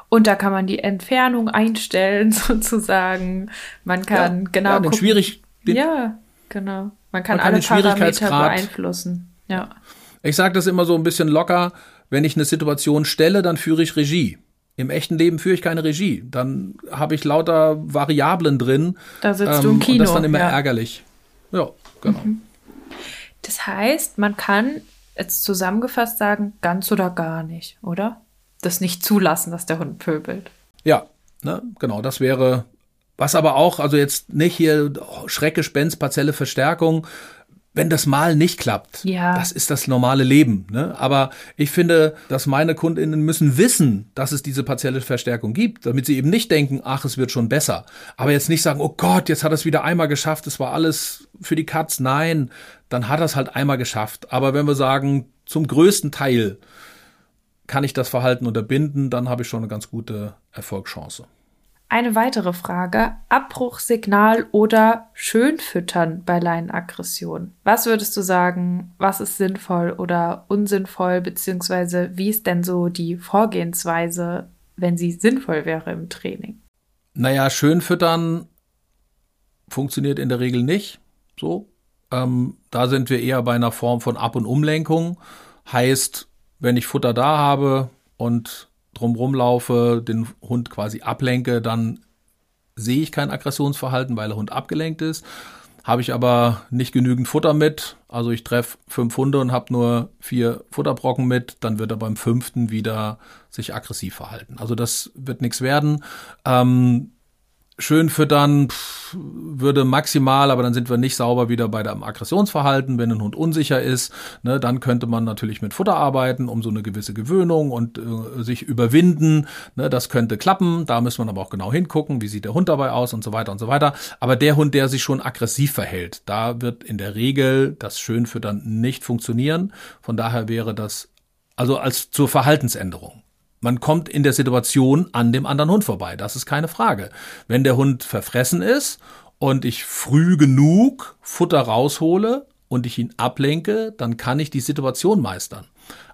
Und da kann man die Entfernung einstellen, sozusagen. Man kann ja, genau. Ja, den schwierig. Den, ja, genau. Man kann, man kann alle Parameter beeinflussen. Ja. Ich sage das immer so ein bisschen locker. Wenn ich eine Situation stelle, dann führe ich Regie. Im echten Leben führe ich keine Regie. Dann habe ich lauter Variablen drin. Da sitzt ähm, du im Kino. Und das ist dann immer ja. ärgerlich. Ja, genau. Mhm. Das heißt, man kann jetzt zusammengefasst sagen, ganz oder gar nicht, oder? Das nicht zulassen, dass der Hund pöbelt. Ja, ne, genau, das wäre, was aber auch, also jetzt nicht hier Schreckgespenst, partielle Verstärkung, wenn das mal nicht klappt, Ja. das ist das normale Leben. Ne? Aber ich finde, dass meine KundInnen müssen wissen, dass es diese partielle Verstärkung gibt, damit sie eben nicht denken, ach, es wird schon besser. Aber jetzt nicht sagen, oh Gott, jetzt hat er es wieder einmal geschafft, es war alles für die Katz. Nein, dann hat er es halt einmal geschafft. Aber wenn wir sagen, zum größten Teil kann ich das Verhalten unterbinden, dann habe ich schon eine ganz gute Erfolgschance. Eine weitere Frage. Abbruchsignal oder Schönfüttern bei Leinenaggression. Was würdest du sagen, was ist sinnvoll oder unsinnvoll, beziehungsweise wie ist denn so die Vorgehensweise, wenn sie sinnvoll wäre im Training? Naja, schön füttern funktioniert in der Regel nicht. So. Ähm, da sind wir eher bei einer Form von Ab- und Umlenkung. Heißt, wenn ich Futter da habe und drumrum laufe, den Hund quasi ablenke, dann sehe ich kein Aggressionsverhalten, weil der Hund abgelenkt ist. Habe ich aber nicht genügend Futter mit, also ich treffe fünf Hunde und habe nur vier Futterbrocken mit, dann wird er beim fünften wieder sich aggressiv verhalten. Also das wird nichts werden. Ähm, schön füttern pff, würde maximal, aber dann sind wir nicht sauber wieder bei dem Aggressionsverhalten. Wenn ein Hund unsicher ist, ne, dann könnte man natürlich mit Futter arbeiten, um so eine gewisse Gewöhnung und äh, sich überwinden. Ne, das könnte klappen. Da muss man aber auch genau hingucken, wie sieht der Hund dabei aus und so weiter und so weiter. Aber der Hund, der sich schon aggressiv verhält, da wird in der Regel das Schönfüttern nicht funktionieren. Von daher wäre das also als zur Verhaltensänderung. Man kommt in der Situation an dem anderen Hund vorbei. Das ist keine Frage. Wenn der Hund verfressen ist und ich früh genug Futter raushole und ich ihn ablenke, dann kann ich die Situation meistern.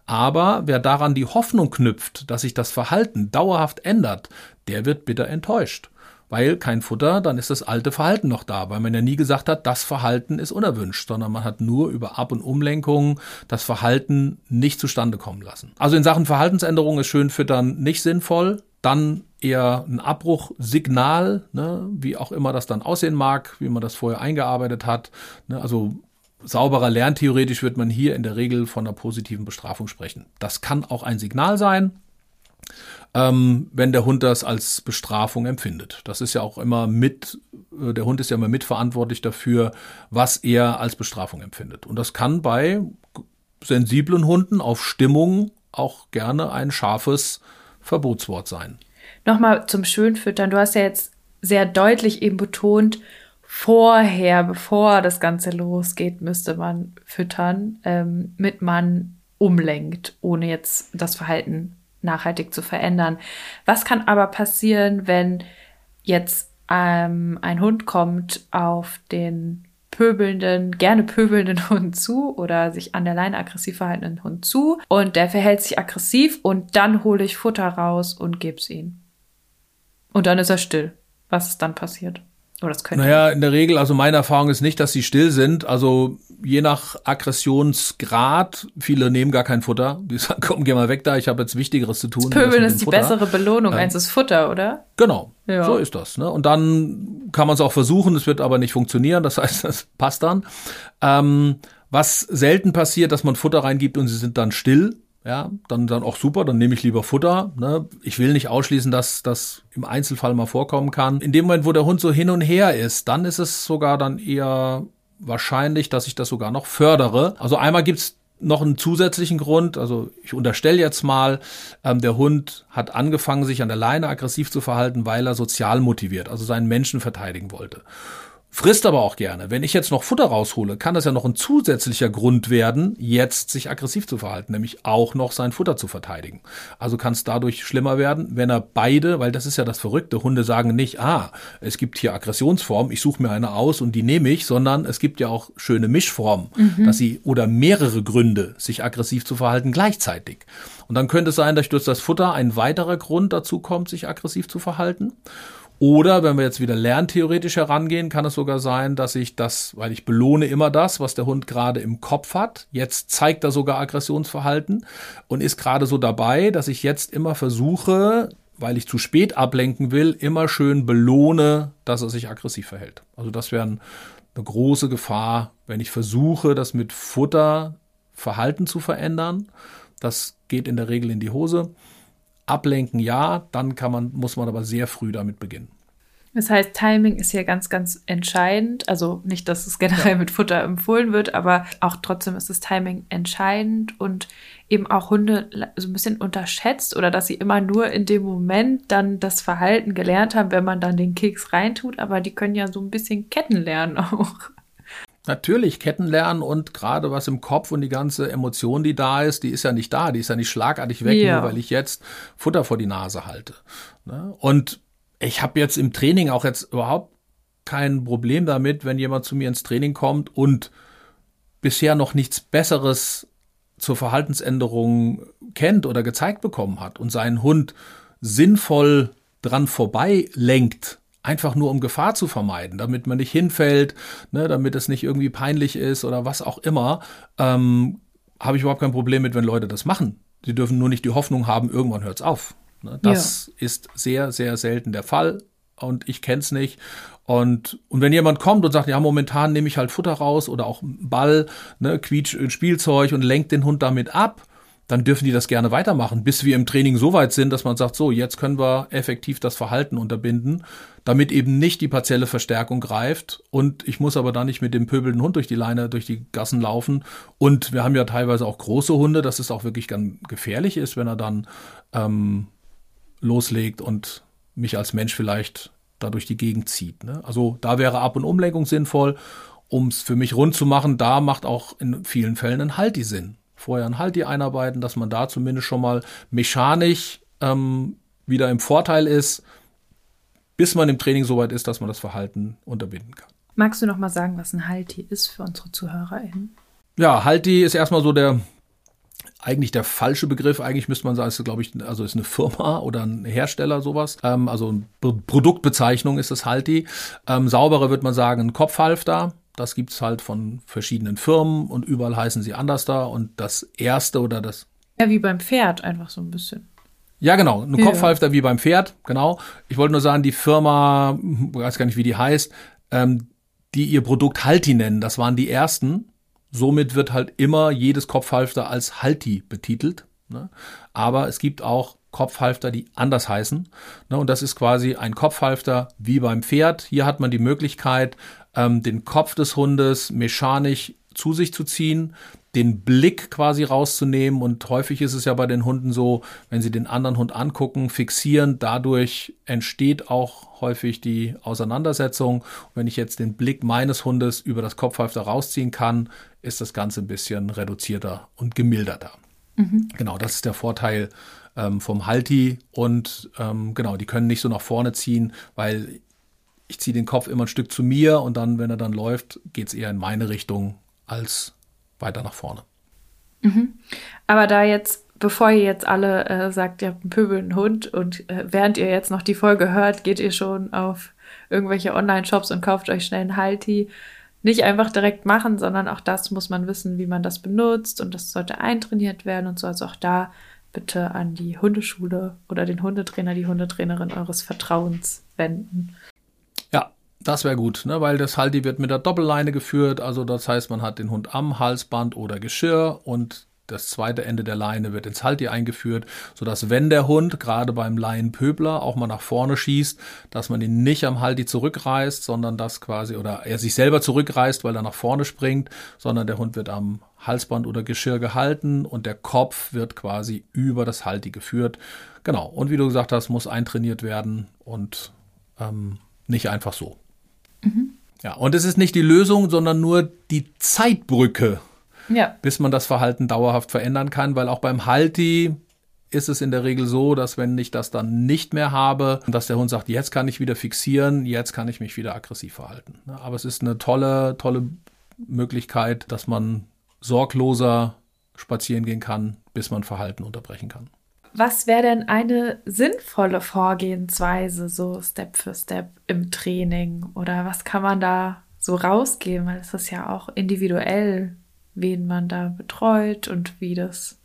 Aber wer daran die Hoffnung knüpft, dass sich das Verhalten dauerhaft ändert, der wird bitter enttäuscht. Weil kein Futter, dann ist das alte Verhalten noch da, weil man ja nie gesagt hat, das Verhalten ist unerwünscht, sondern man hat nur über Ab- und Umlenkungen das Verhalten nicht zustande kommen lassen. Also in Sachen Verhaltensänderung ist Schönfüttern nicht sinnvoll. Dann eher ein Abbruchsignal, ne, wie auch immer das dann aussehen mag, wie man das vorher eingearbeitet hat. Ne, also sauberer lerntheoretisch wird man hier in der Regel von einer positiven Bestrafung sprechen. Das kann auch ein Signal sein, ähm, wenn der Hund das als Bestrafung empfindet. Das ist ja auch immer mit, äh, der Hund ist ja immer mitverantwortlich dafür, was er als Bestrafung empfindet. Und das kann bei sensiblen Hunden auf Stimmung auch gerne ein scharfes Verbotswort sein. Nochmal zum Schönfüttern. Du hast ja jetzt sehr deutlich eben betont, vorher, bevor das Ganze losgeht, müsste man füttern, ähm, mit man umlenkt, ohne jetzt das Verhalten nachhaltig zu verändern. Was kann aber passieren, wenn jetzt ähm, ein Hund kommt auf den pöbelnden, gerne pöbelnden Hund zu oder sich an der Leine aggressiv verhaltenden Hund zu und der verhält sich aggressiv und dann hole ich Futter raus und geb's ihm. Und dann ist er still. Was ist dann passiert? Oder das könnte. Naja, in der Regel, also meine Erfahrung ist nicht, dass sie still sind. Also je nach Aggressionsgrad, viele nehmen gar kein Futter. Die sagen, komm, geh mal weg da, ich habe jetzt Wichtigeres zu tun. Pöbeln als mit ist die Futter. bessere Belohnung Ähm, als das Futter, oder? Genau, Ja. so ist das. Ne? Und dann kann man es auch versuchen, es wird aber nicht funktionieren. Das heißt, das passt dann. Ähm, was selten passiert, dass man Futter reingibt und sie sind dann still. Ja, dann, dann auch super, dann nehme ich lieber Futter. Ne? Ich will nicht ausschließen, dass das im Einzelfall mal vorkommen kann. In dem Moment, wo der Hund so hin und her ist, dann ist es sogar dann eher wahrscheinlich, dass ich das sogar noch fördere. Also einmal gibt's noch einen zusätzlichen Grund. Also ich unterstelle jetzt mal, ähm, der Hund hat angefangen, sich an der Leine aggressiv zu verhalten, weil er sozial motiviert, also seinen Menschen verteidigen wollte. Frisst aber auch gerne. Wenn ich jetzt noch Futter raushole, kann das ja noch ein zusätzlicher Grund werden, jetzt sich aggressiv zu verhalten, nämlich auch noch sein Futter zu verteidigen. Also kann es dadurch schlimmer werden, wenn er beide, weil das ist ja das Verrückte, Hunde sagen nicht, ah, es gibt hier Aggressionsformen, ich suche mir eine aus und die nehme ich, sondern es gibt ja auch schöne Mischformen, dass sie oder mehrere Gründe, sich aggressiv zu verhalten gleichzeitig. Und dann könnte es sein, dass durch das Futter ein weiterer Grund dazu kommt, sich aggressiv zu verhalten. Oder wenn wir jetzt wieder lerntheoretisch herangehen, kann es sogar sein, dass ich das, weil ich belohne immer das, was der Hund gerade im Kopf hat. Jetzt zeigt er sogar Aggressionsverhalten und ist gerade so dabei, dass ich jetzt immer versuche, weil ich zu spät ablenken will, immer schön belohne, dass er sich aggressiv verhält. Also das wäre eine große Gefahr, wenn ich versuche, das mit Futter Verhalten zu verändern. Das geht in der Regel in die Hose. Ablenken ja, dann kann man, muss man aber sehr früh damit beginnen. Das heißt, Timing ist hier ganz, ganz entscheidend. Also nicht, dass es generell mit Futter empfohlen wird, aber auch trotzdem ist das Timing entscheidend und eben auch Hunde so ein bisschen unterschätzt oder dass sie immer nur in dem Moment dann das Verhalten gelernt haben, wenn man dann den Keks reintut. Aber die können ja so ein bisschen Ketten lernen auch. Natürlich Ketten lernen und gerade was im Kopf und die ganze Emotion, die da ist, die ist ja nicht da, die ist ja nicht schlagartig weg, ja. nur weil ich jetzt Futter vor die Nase halte. Ne? Und ich habe jetzt im Training auch jetzt überhaupt kein Problem damit, wenn jemand zu mir ins Training kommt und bisher noch nichts Besseres zur Verhaltensänderung kennt oder gezeigt bekommen hat und seinen Hund sinnvoll dran vorbei lenkt, einfach nur um Gefahr zu vermeiden, damit man nicht hinfällt, ne, damit es nicht irgendwie peinlich ist oder was auch immer, ähm, habe ich überhaupt kein Problem mit, wenn Leute das machen. Sie dürfen nur nicht die Hoffnung haben, irgendwann hört es auf. Ne? Das ja. ist sehr, sehr selten der Fall und ich kenne es nicht. Und, und wenn jemand kommt und sagt, ja, momentan nehme ich halt Futter raus oder auch Ball, ne, quietsch ein Spielzeug und lenkt den Hund damit ab, dann dürfen die das gerne weitermachen, bis wir im Training so weit sind, dass man sagt, so, jetzt können wir effektiv das Verhalten unterbinden, damit eben nicht die partielle Verstärkung greift und ich muss aber dann nicht mit dem pöbelnden Hund durch die Leine, durch die Gassen laufen. Und wir haben ja teilweise auch große Hunde, dass es auch wirklich ganz gefährlich ist, wenn er dann ähm, loslegt und mich als Mensch vielleicht da durch die Gegend zieht. Ne? Also da wäre Ab- und Umlenkung sinnvoll. Um es für mich rund zu machen, da macht auch in vielen Fällen ein Halti Sinn. Vorher ein Halti einarbeiten, dass man da zumindest schon mal mechanisch ähm, wieder im Vorteil ist, bis man im Training so weit ist, dass man das Verhalten unterbinden kann. Magst du noch mal sagen, was ein Halti ist für unsere ZuhörerInnen? Ja, Halti ist erstmal so der eigentlich der falsche Begriff. Eigentlich müsste man sagen, es ist, glaube ich, also ist eine Firma oder ein Hersteller sowas. Ähm, also Produktbezeichnung ist es Halti. Ähm, sauberer wird man sagen, ein Kopfhalfter. Das gibt's halt von verschiedenen Firmen und überall heißen sie anders da. Und das erste oder das. Ja, wie beim Pferd, einfach so ein bisschen. Ja, genau. Ein ja. Kopfhalfter wie beim Pferd, genau. Ich wollte nur sagen, die Firma, weiß gar nicht, wie die heißt, ähm, die ihr Produkt Halti nennen, das waren die ersten. Somit wird halt immer jedes Kopfhalfter als Halti betitelt. Ne? Aber es gibt auch Kopfhalfter, die anders heißen. Ne? Und das ist quasi ein Kopfhalfter wie beim Pferd. Hier hat man die Möglichkeit, ähm, den Kopf des Hundes mechanisch zu sich zu ziehen, den Blick quasi rauszunehmen. Und häufig ist es ja bei den Hunden so, wenn sie den anderen Hund angucken, fixieren, dadurch entsteht auch häufig die Auseinandersetzung. Und wenn ich jetzt den Blick meines Hundes über das Kopfhalfter rausziehen kann, ist das Ganze ein bisschen reduzierter und gemilderter. Mhm. Genau, das ist der Vorteil ähm, vom Halti. Und ähm, genau, die können nicht so nach vorne ziehen, weil ich ziehe den Kopf immer ein Stück zu mir und dann, wenn er dann läuft, geht es eher in meine Richtung als weiter nach vorne. Mhm. Aber da jetzt, bevor ihr jetzt alle äh, sagt, ihr habt einen pöbelnden Hund und äh, während ihr jetzt noch die Folge hört, geht ihr schon auf irgendwelche Online-Shops und kauft euch schnell einen Halti. Nicht einfach direkt machen, sondern auch das muss man wissen, wie man das benutzt und das sollte eintrainiert werden und so. Also auch da bitte an die Hundeschule oder den Hundetrainer, die Hundetrainerin eures Vertrauens wenden. Das wäre gut, ne? weil das Halti wird mit der Doppelleine geführt. Also das heißt, man hat den Hund am Halsband oder Geschirr und das zweite Ende der Leine wird ins Halti eingeführt, sodass wenn der Hund gerade beim Laienpöbler auch mal nach vorne schießt, dass man ihn nicht am Halti zurückreißt, sondern das quasi, oder er sich selber zurückreißt, weil er nach vorne springt, sondern der Hund wird am Halsband oder Geschirr gehalten und der Kopf wird quasi über das Halti geführt. Genau. Und wie du gesagt hast, muss eintrainiert werden und ähm, nicht einfach so. Mhm. Ja, und es ist nicht die Lösung, sondern nur die Zeitbrücke, ja. bis man das Verhalten dauerhaft verändern kann, weil auch beim Halti ist es in der Regel so, dass wenn ich das dann nicht mehr habe, dass der Hund sagt, jetzt kann ich wieder fixieren, jetzt kann ich mich wieder aggressiv verhalten. Aber es ist eine tolle, tolle Möglichkeit, dass man sorgloser spazieren gehen kann, bis man Verhalten unterbrechen kann was wäre denn eine sinnvolle Vorgehensweise, so Step für Step im Training? Oder was kann man da so rausgeben? Weil es ist ja auch individuell, wen man da betreut und wie das,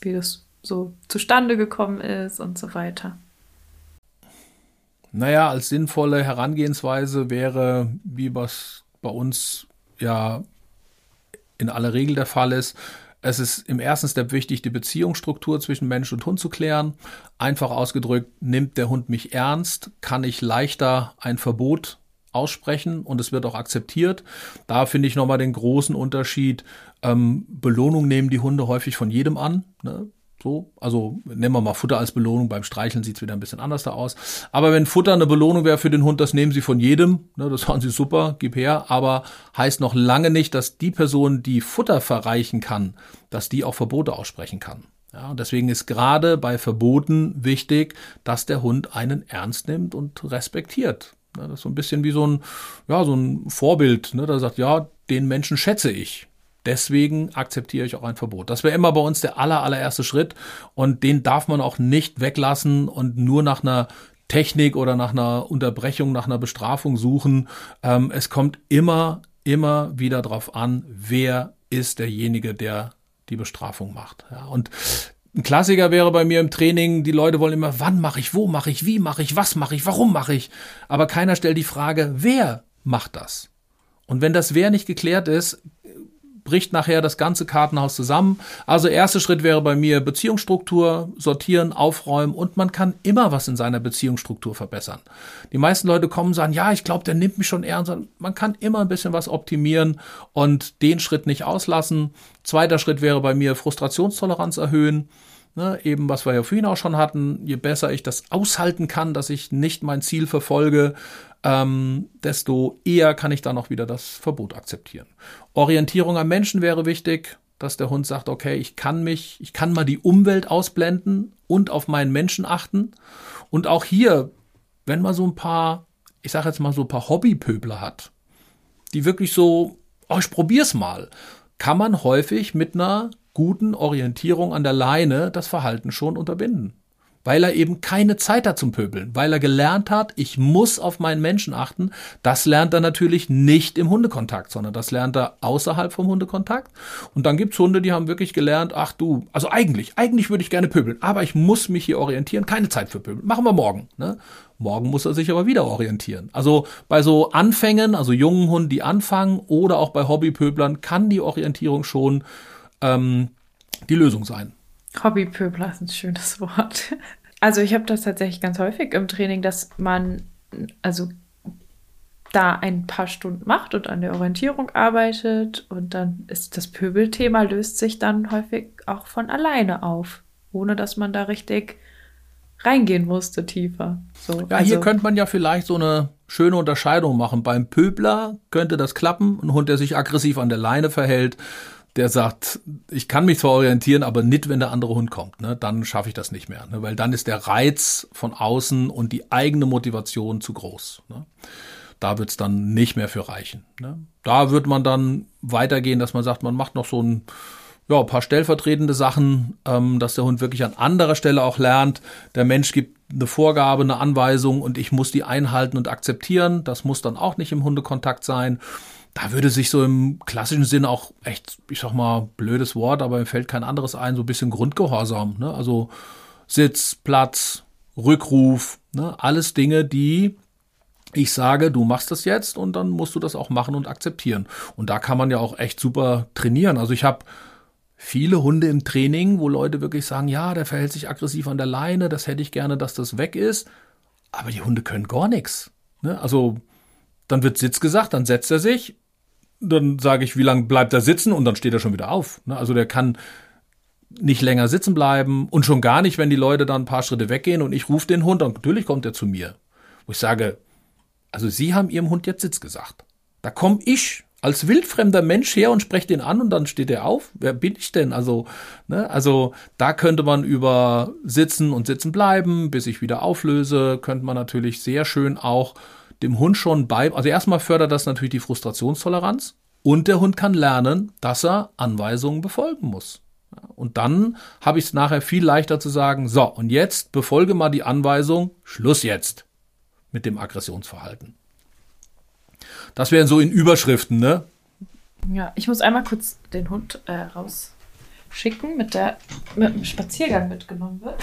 wie das so zustande gekommen ist und so weiter. Naja, als sinnvolle Herangehensweise wäre, wie was bei uns ja in aller Regel der Fall ist, Es ist im ersten Step wichtig, die Beziehungsstruktur zwischen Mensch und Hund zu klären. Einfach ausgedrückt, nimmt der Hund mich ernst, kann ich leichter ein Verbot aussprechen und es wird auch akzeptiert. Da finde ich nochmal den großen Unterschied. Ähm, Belohnung nehmen die Hunde häufig von jedem an. Ne? So, also nehmen wir mal Futter als Belohnung. Beim Streicheln sieht's wieder ein bisschen anders da aus. Aber wenn Futter eine Belohnung wäre für den Hund, das nehmen sie von jedem. Ne, das fanden sie super, gib her. Aber heißt noch lange nicht, dass die Person, die Futter verreichen kann, dass die auch Verbote aussprechen kann. Ja, deswegen ist gerade bei Verboten wichtig, dass der Hund einen ernst nimmt und respektiert. Ne, das ist so ein bisschen wie so ein, ja, so ein Vorbild. Ne, da sagt, ja, den Menschen schätze ich. Deswegen akzeptiere ich auch ein Verbot. Das wäre immer bei uns der aller, allererste Schritt und den darf man auch nicht weglassen und nur nach einer Technik oder nach einer Unterbrechung, nach einer Bestrafung suchen. Ähm, es kommt immer, immer wieder darauf an, wer ist derjenige, der die Bestrafung macht. Ja, und ein Klassiker wäre bei mir im Training, die Leute wollen immer, wann mache ich, wo mache ich, wie mache ich, was mache ich, warum mache ich. Aber keiner stellt die Frage, wer macht das? Und wenn das Wer nicht geklärt ist, bricht nachher das ganze Kartenhaus zusammen. Also erster Schritt wäre bei mir Beziehungsstruktur, sortieren, aufräumen und man kann immer was in seiner Beziehungsstruktur verbessern. Die meisten Leute kommen und sagen, ja, ich glaube, der nimmt mich schon ernst. Man kann immer ein bisschen was optimieren und den Schritt nicht auslassen. Zweiter Schritt wäre bei mir Frustrationstoleranz erhöhen. Ne, eben, was wir ja vorhin auch schon hatten, je besser ich das aushalten kann, dass ich nicht mein Ziel verfolge, ähm, desto eher kann ich dann auch wieder das Verbot akzeptieren. Orientierung am Menschen wäre wichtig, dass der Hund sagt, okay, ich kann mich, ich kann mal die Umwelt ausblenden und auf meinen Menschen achten. Und auch hier, wenn man so ein paar, ich sage jetzt mal so ein paar Hobbypöbler hat, die wirklich so, oh, ich probier's mal, kann man häufig mit einer guten Orientierung an der Leine das Verhalten schon unterbinden weil er eben keine Zeit hat zum Pöbeln, weil er gelernt hat, ich muss auf meinen Menschen achten. Das lernt er natürlich nicht im Hundekontakt, sondern das lernt er außerhalb vom Hundekontakt. Und dann gibt's Hunde, die haben wirklich gelernt, ach du, also eigentlich, eigentlich würde ich gerne pöbeln, aber ich muss mich hier orientieren, keine Zeit für Pöbeln. Machen wir morgen. Ne? Morgen muss er sich aber wieder orientieren. Also bei so Anfängen, also jungen Hunden, die anfangen, oder auch bei Hobbypöblern, kann die Orientierung schon ähm, die Lösung sein. Hobbypöbler ist ein schönes Wort. Also ich habe das tatsächlich ganz häufig im Training, dass man also da ein paar Stunden macht und an der Orientierung arbeitet und dann ist das Pöbelthema löst sich dann häufig auch von alleine auf, ohne dass man da richtig reingehen musste tiefer. So, ja, also. hier könnte man ja vielleicht so eine schöne Unterscheidung machen. Beim Pöbler könnte das klappen, ein Hund, der sich aggressiv an der Leine verhält, der sagt, ich kann mich zwar orientieren, aber nicht, wenn der andere Hund kommt. Ne? Dann schaffe ich das nicht mehr, ne? weil dann ist der Reiz von außen und die eigene Motivation zu groß. Ne? Da wird's dann nicht mehr für reichen. Ne? Da wird man dann weitergehen, dass man sagt, man macht noch so ein ja, paar stellvertretende Sachen, ähm, dass der Hund wirklich an anderer Stelle auch lernt. Der Mensch gibt eine Vorgabe, eine Anweisung und ich muss die einhalten und akzeptieren. Das muss dann auch nicht im Hundekontakt sein da würde sich so im klassischen Sinn auch echt, ich sag mal, blödes Wort, aber mir fällt kein anderes ein, so ein bisschen Grundgehorsam. Ne? Also Sitz, Platz, Rückruf, ne? alles Dinge, die ich sage, du machst das jetzt und dann musst du das auch machen und akzeptieren. Und da kann man ja auch echt super trainieren. Also ich habe viele Hunde im Training, wo Leute wirklich sagen, ja, der verhält sich aggressiv an der Leine, das hätte ich gerne, dass das weg ist. Aber die Hunde können gar nichts. Ne? Also dann wird Sitz gesagt, dann setzt er sich, dann sage ich, wie lange bleibt er sitzen und dann steht er schon wieder auf. Ne? Also der kann nicht länger sitzen bleiben und schon gar nicht, wenn die Leute dann ein paar Schritte weggehen und ich rufe den Hund und natürlich kommt er zu mir. Wo ich sage, also Sie haben Ihrem Hund jetzt Sitz gesagt. Da komme ich als wildfremder Mensch her und spreche den an und dann steht er auf. Wer bin ich denn? Also, ne, also da könnte man über Sitzen und Sitzen bleiben, bis ich wieder auflöse, könnte man natürlich sehr schön auch dem Hund schon bei, also erstmal fördert das natürlich die Frustrationstoleranz und der Hund kann lernen, dass er Anweisungen befolgen muss. Und dann habe ich es nachher viel leichter zu sagen, so, und jetzt befolge mal die Anweisung, Schluss jetzt mit dem Aggressionsverhalten. Das wären so in Überschriften, ne? Ja, ich muss einmal kurz den Hund äh, rausschicken, mit der mit dem Spaziergang mitgenommen wird.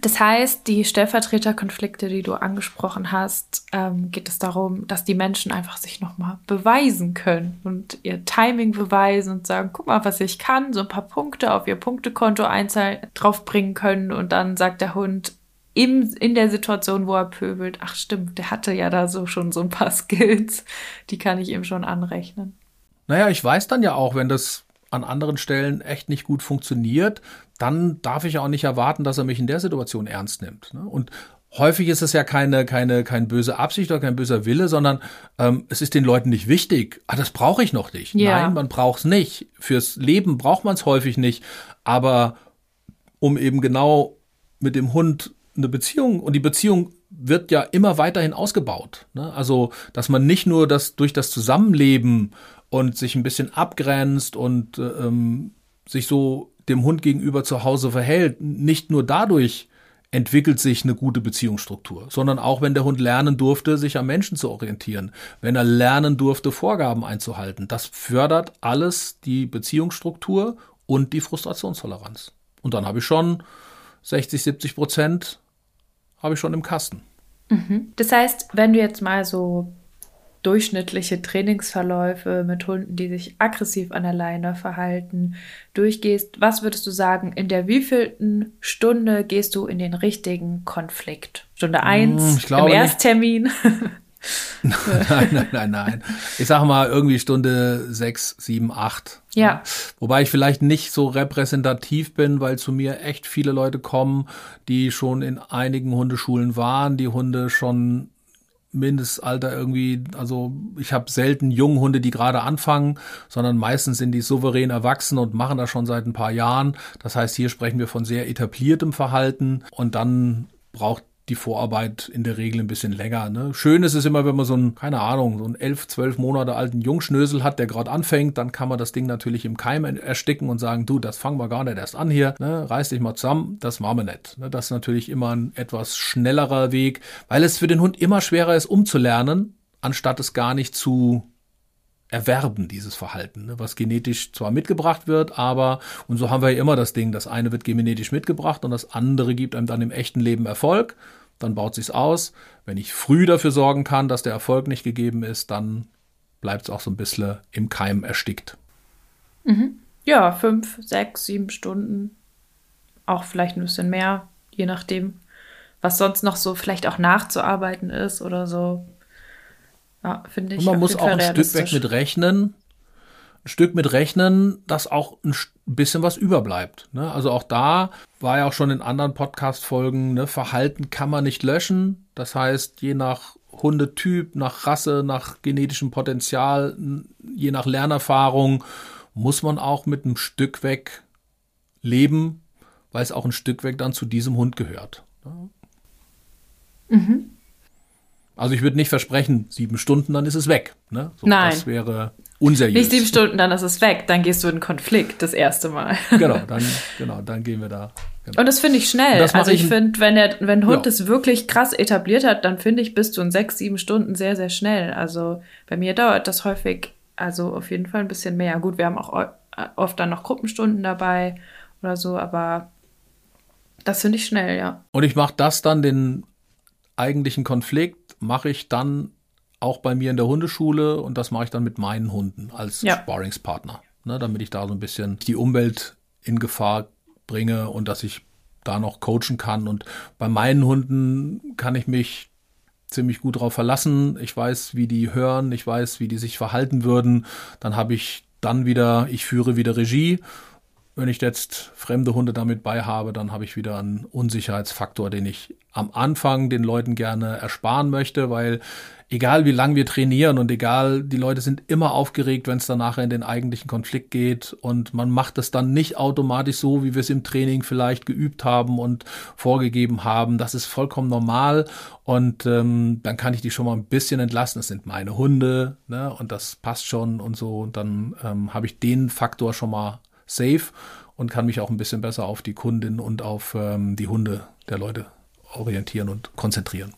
Das heißt, die Stellvertreterkonflikte, die du angesprochen hast, ähm, geht es darum, dass die Menschen einfach sich nochmal beweisen können und ihr Timing beweisen und sagen, guck mal, was ich kann, so ein paar Punkte auf ihr Punktekonto einzahlen, draufbringen können und dann sagt der Hund, im, in der Situation, wo er pöbelt, ach stimmt, der hatte ja da so schon so ein paar Skills, die kann ich ihm schon anrechnen. Naja, ich weiß dann ja auch, wenn das an anderen Stellen echt nicht gut funktioniert, dann darf ich auch nicht erwarten, dass er mich in der Situation ernst nimmt. Ne? Und häufig ist es ja keine, keine, keine böse Absicht oder kein böser Wille, sondern ähm, es ist den Leuten nicht wichtig. Ah, das brauche ich noch nicht. Ja. Nein, man braucht es nicht. Fürs Leben braucht man es häufig nicht. Aber um eben genau mit dem Hund eine Beziehung und die Beziehung wird ja immer weiterhin ausgebaut. Ne? Also, dass man nicht nur das durch das Zusammenleben und sich ein bisschen abgrenzt und äh, ähm, sich so dem Hund gegenüber zu Hause verhält, nicht nur dadurch entwickelt sich eine gute Beziehungsstruktur, sondern auch wenn der Hund lernen durfte, sich am Menschen zu orientieren, wenn er lernen durfte, Vorgaben einzuhalten. Das fördert alles die Beziehungsstruktur und die Frustrationstoleranz. Und dann habe ich schon 60, 70 Prozent habe ich schon im Kasten. Mhm. Das heißt, wenn du jetzt mal so durchschnittliche Trainingsverläufe mit Hunden, die sich aggressiv an der Leine verhalten, durchgehst, was würdest du sagen, in der wievielten Stunde gehst du in den richtigen Konflikt? Stunde 1 hm, im Ersttermin? nein, nein, nein, nein. Ich sage mal irgendwie Stunde sechs, sieben, acht. Ja. Wobei ich vielleicht nicht so repräsentativ bin, weil zu mir echt viele Leute kommen, die schon in einigen Hundeschulen waren, die Hunde schon Mindestalter irgendwie, also ich habe selten junge Hunde, die gerade anfangen, sondern meistens sind die souverän erwachsen und machen das schon seit ein paar Jahren. Das heißt, hier sprechen wir von sehr etabliertem Verhalten und dann braucht die Vorarbeit in der Regel ein bisschen länger. Ne? Schön ist es immer, wenn man so einen, keine Ahnung, so einen elf, zwölf Monate alten Jungschnösel hat, der gerade anfängt, dann kann man das Ding natürlich im Keim ersticken und sagen, du, das fangen wir gar nicht erst an hier, ne? reiß dich mal zusammen, das machen wir nicht. Ne? Das ist natürlich immer ein etwas schnellerer Weg, weil es für den Hund immer schwerer ist, umzulernen, anstatt es gar nicht zu erwerben, dieses Verhalten, ne? was genetisch zwar mitgebracht wird, aber, und so haben wir ja immer das Ding, das eine wird genetisch mitgebracht und das andere gibt einem dann im echten Leben Erfolg, dann baut sich's aus. Wenn ich früh dafür sorgen kann, dass der Erfolg nicht gegeben ist, dann bleibt es auch so ein bisschen im Keim erstickt. Mhm. Ja, fünf, sechs, sieben Stunden, auch vielleicht ein bisschen mehr, je nachdem, was sonst noch so vielleicht auch nachzuarbeiten ist oder so. Ja, finde ich. Und man muss auch ein Stück weg mit rechnen, ein Stück mit rechnen, dass auch ein bisschen was überbleibt. Ne? Also auch da war ja auch schon in anderen Podcast-Folgen, ne, Verhalten kann man nicht löschen. Das heißt, je nach Hundetyp, nach Rasse, nach genetischem Potenzial, je nach Lernerfahrung, muss man auch mit einem Stück weg leben, weil es auch ein Stück weg dann zu diesem Hund gehört. Ne? Mhm. Also ich würde nicht versprechen, sieben Stunden, dann ist es weg. Ne? So, Nein. Das wäre unseriös. Nicht sieben Stunden, dann ist es weg. Dann gehst du in Konflikt das erste Mal. Genau, dann, genau, dann gehen wir da. Genau. Und das finde ich schnell. Also ich, ich finde, wenn der, wenn ein Hund es wirklich krass etabliert hat, dann finde ich, bist du in sechs, sieben Stunden sehr, sehr schnell. Also bei mir dauert das häufig, also auf jeden Fall ein bisschen mehr. Gut, wir haben auch oft dann noch Gruppenstunden dabei oder so, aber das finde ich schnell, ja. Und ich mache das dann den eigentlichen Konflikt mache ich dann auch bei mir in der Hundeschule und das mache ich dann mit meinen Hunden als ja. Sparringspartner, ne, damit ich da so ein bisschen die Umwelt in Gefahr bringe und dass ich da noch coachen kann. Und bei meinen Hunden kann ich mich ziemlich gut drauf verlassen. Ich weiß, wie die hören, ich weiß, wie die sich verhalten würden. Dann habe ich dann wieder, ich führe wieder Regie wenn ich jetzt fremde Hunde damit bei habe, dann habe ich wieder einen Unsicherheitsfaktor, den ich am Anfang den Leuten gerne ersparen möchte, weil egal wie lang wir trainieren und egal, die Leute sind immer aufgeregt, wenn es dann nachher in den eigentlichen Konflikt geht und man macht es dann nicht automatisch so, wie wir es im Training vielleicht geübt haben und vorgegeben haben. Das ist vollkommen normal und ähm, dann kann ich die schon mal ein bisschen entlassen. Das sind meine Hunde ne, und das passt schon und so und dann ähm, habe ich den Faktor schon mal safe und kann mich auch ein bisschen besser auf die Kundin und auf ähm, die Hunde der Leute orientieren und konzentrieren.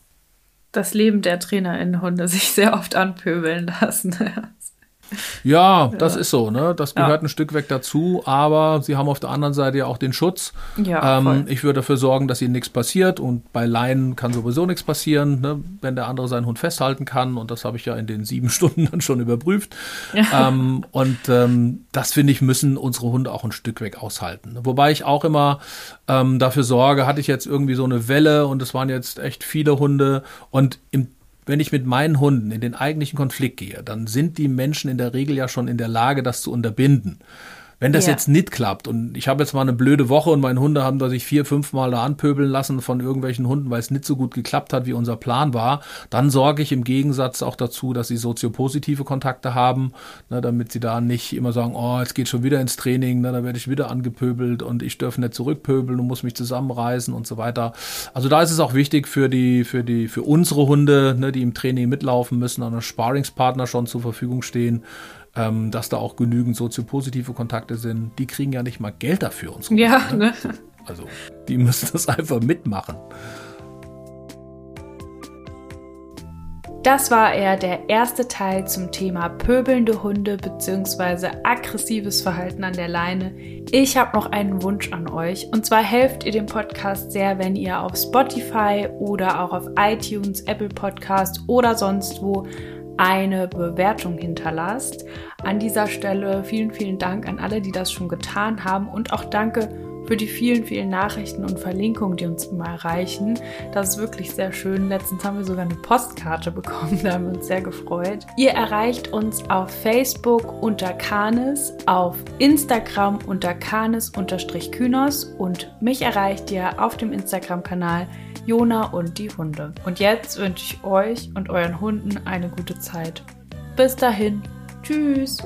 Das Leben der TrainerInnen-Hunde sich sehr oft anpöbeln lassen. Ja, das ja. ist so, ne? Das gehört ja. ein Stück weg dazu, aber sie haben auf der anderen Seite ja auch den Schutz. Ja, ähm, ich würde dafür sorgen, dass ihnen nichts passiert und bei Leinen kann sowieso nichts passieren, ne? wenn der andere seinen Hund festhalten kann und das habe ich ja in den sieben Stunden dann schon überprüft. Ja. Ähm, und ähm, das finde ich, müssen unsere Hunde auch ein Stück weg aushalten. Wobei ich auch immer ähm, dafür sorge, hatte ich jetzt irgendwie so eine Welle und es waren jetzt echt viele Hunde und im wenn ich mit meinen Hunden in den eigentlichen Konflikt gehe, dann sind die Menschen in der Regel ja schon in der Lage, das zu unterbinden. Wenn das ja. jetzt nicht klappt und ich habe jetzt mal eine blöde Woche und meine Hunde haben da sich vier, fünf Mal da anpöbeln lassen von irgendwelchen Hunden, weil es nicht so gut geklappt hat, wie unser Plan war, dann sorge ich im Gegensatz auch dazu, dass sie soziopositive Kontakte haben, ne, damit sie da nicht immer sagen, oh, jetzt geht schon wieder ins Training, ne, da werde ich wieder angepöbelt und ich dürfe nicht zurückpöbeln und muss mich zusammenreißen und so weiter. Also da ist es auch wichtig für die, für die, für unsere Hunde, ne, die im Training mitlaufen müssen, an einem Sparingspartner schon zur Verfügung stehen, ähm, dass da auch genügend soziopositive Kontakte sind. Die kriegen ja nicht mal Geld dafür. Unsere ja, Kunden, ne? Also, die müssen das einfach mitmachen. Das war eher der erste Teil zum Thema pöbelnde Hunde bzw. aggressives Verhalten an der Leine. Ich habe noch einen Wunsch an euch und zwar helft ihr dem Podcast sehr, wenn ihr auf Spotify oder auch auf iTunes, Apple Podcast oder sonst wo eine Bewertung hinterlasst. An dieser Stelle vielen, vielen Dank an alle, die das schon getan haben und auch danke für die vielen, vielen Nachrichten und Verlinkungen, die uns immer erreichen. Das ist wirklich sehr schön. Letztens haben wir sogar eine Postkarte bekommen, da haben wir uns sehr gefreut. Ihr erreicht uns auf Facebook unter Kanes, auf Instagram unter Kanes-Kynos und mich erreicht ihr auf dem Instagram-Kanal Jona und die Hunde. Und jetzt wünsche ich euch und euren Hunden eine gute Zeit. Bis dahin. Tschüss.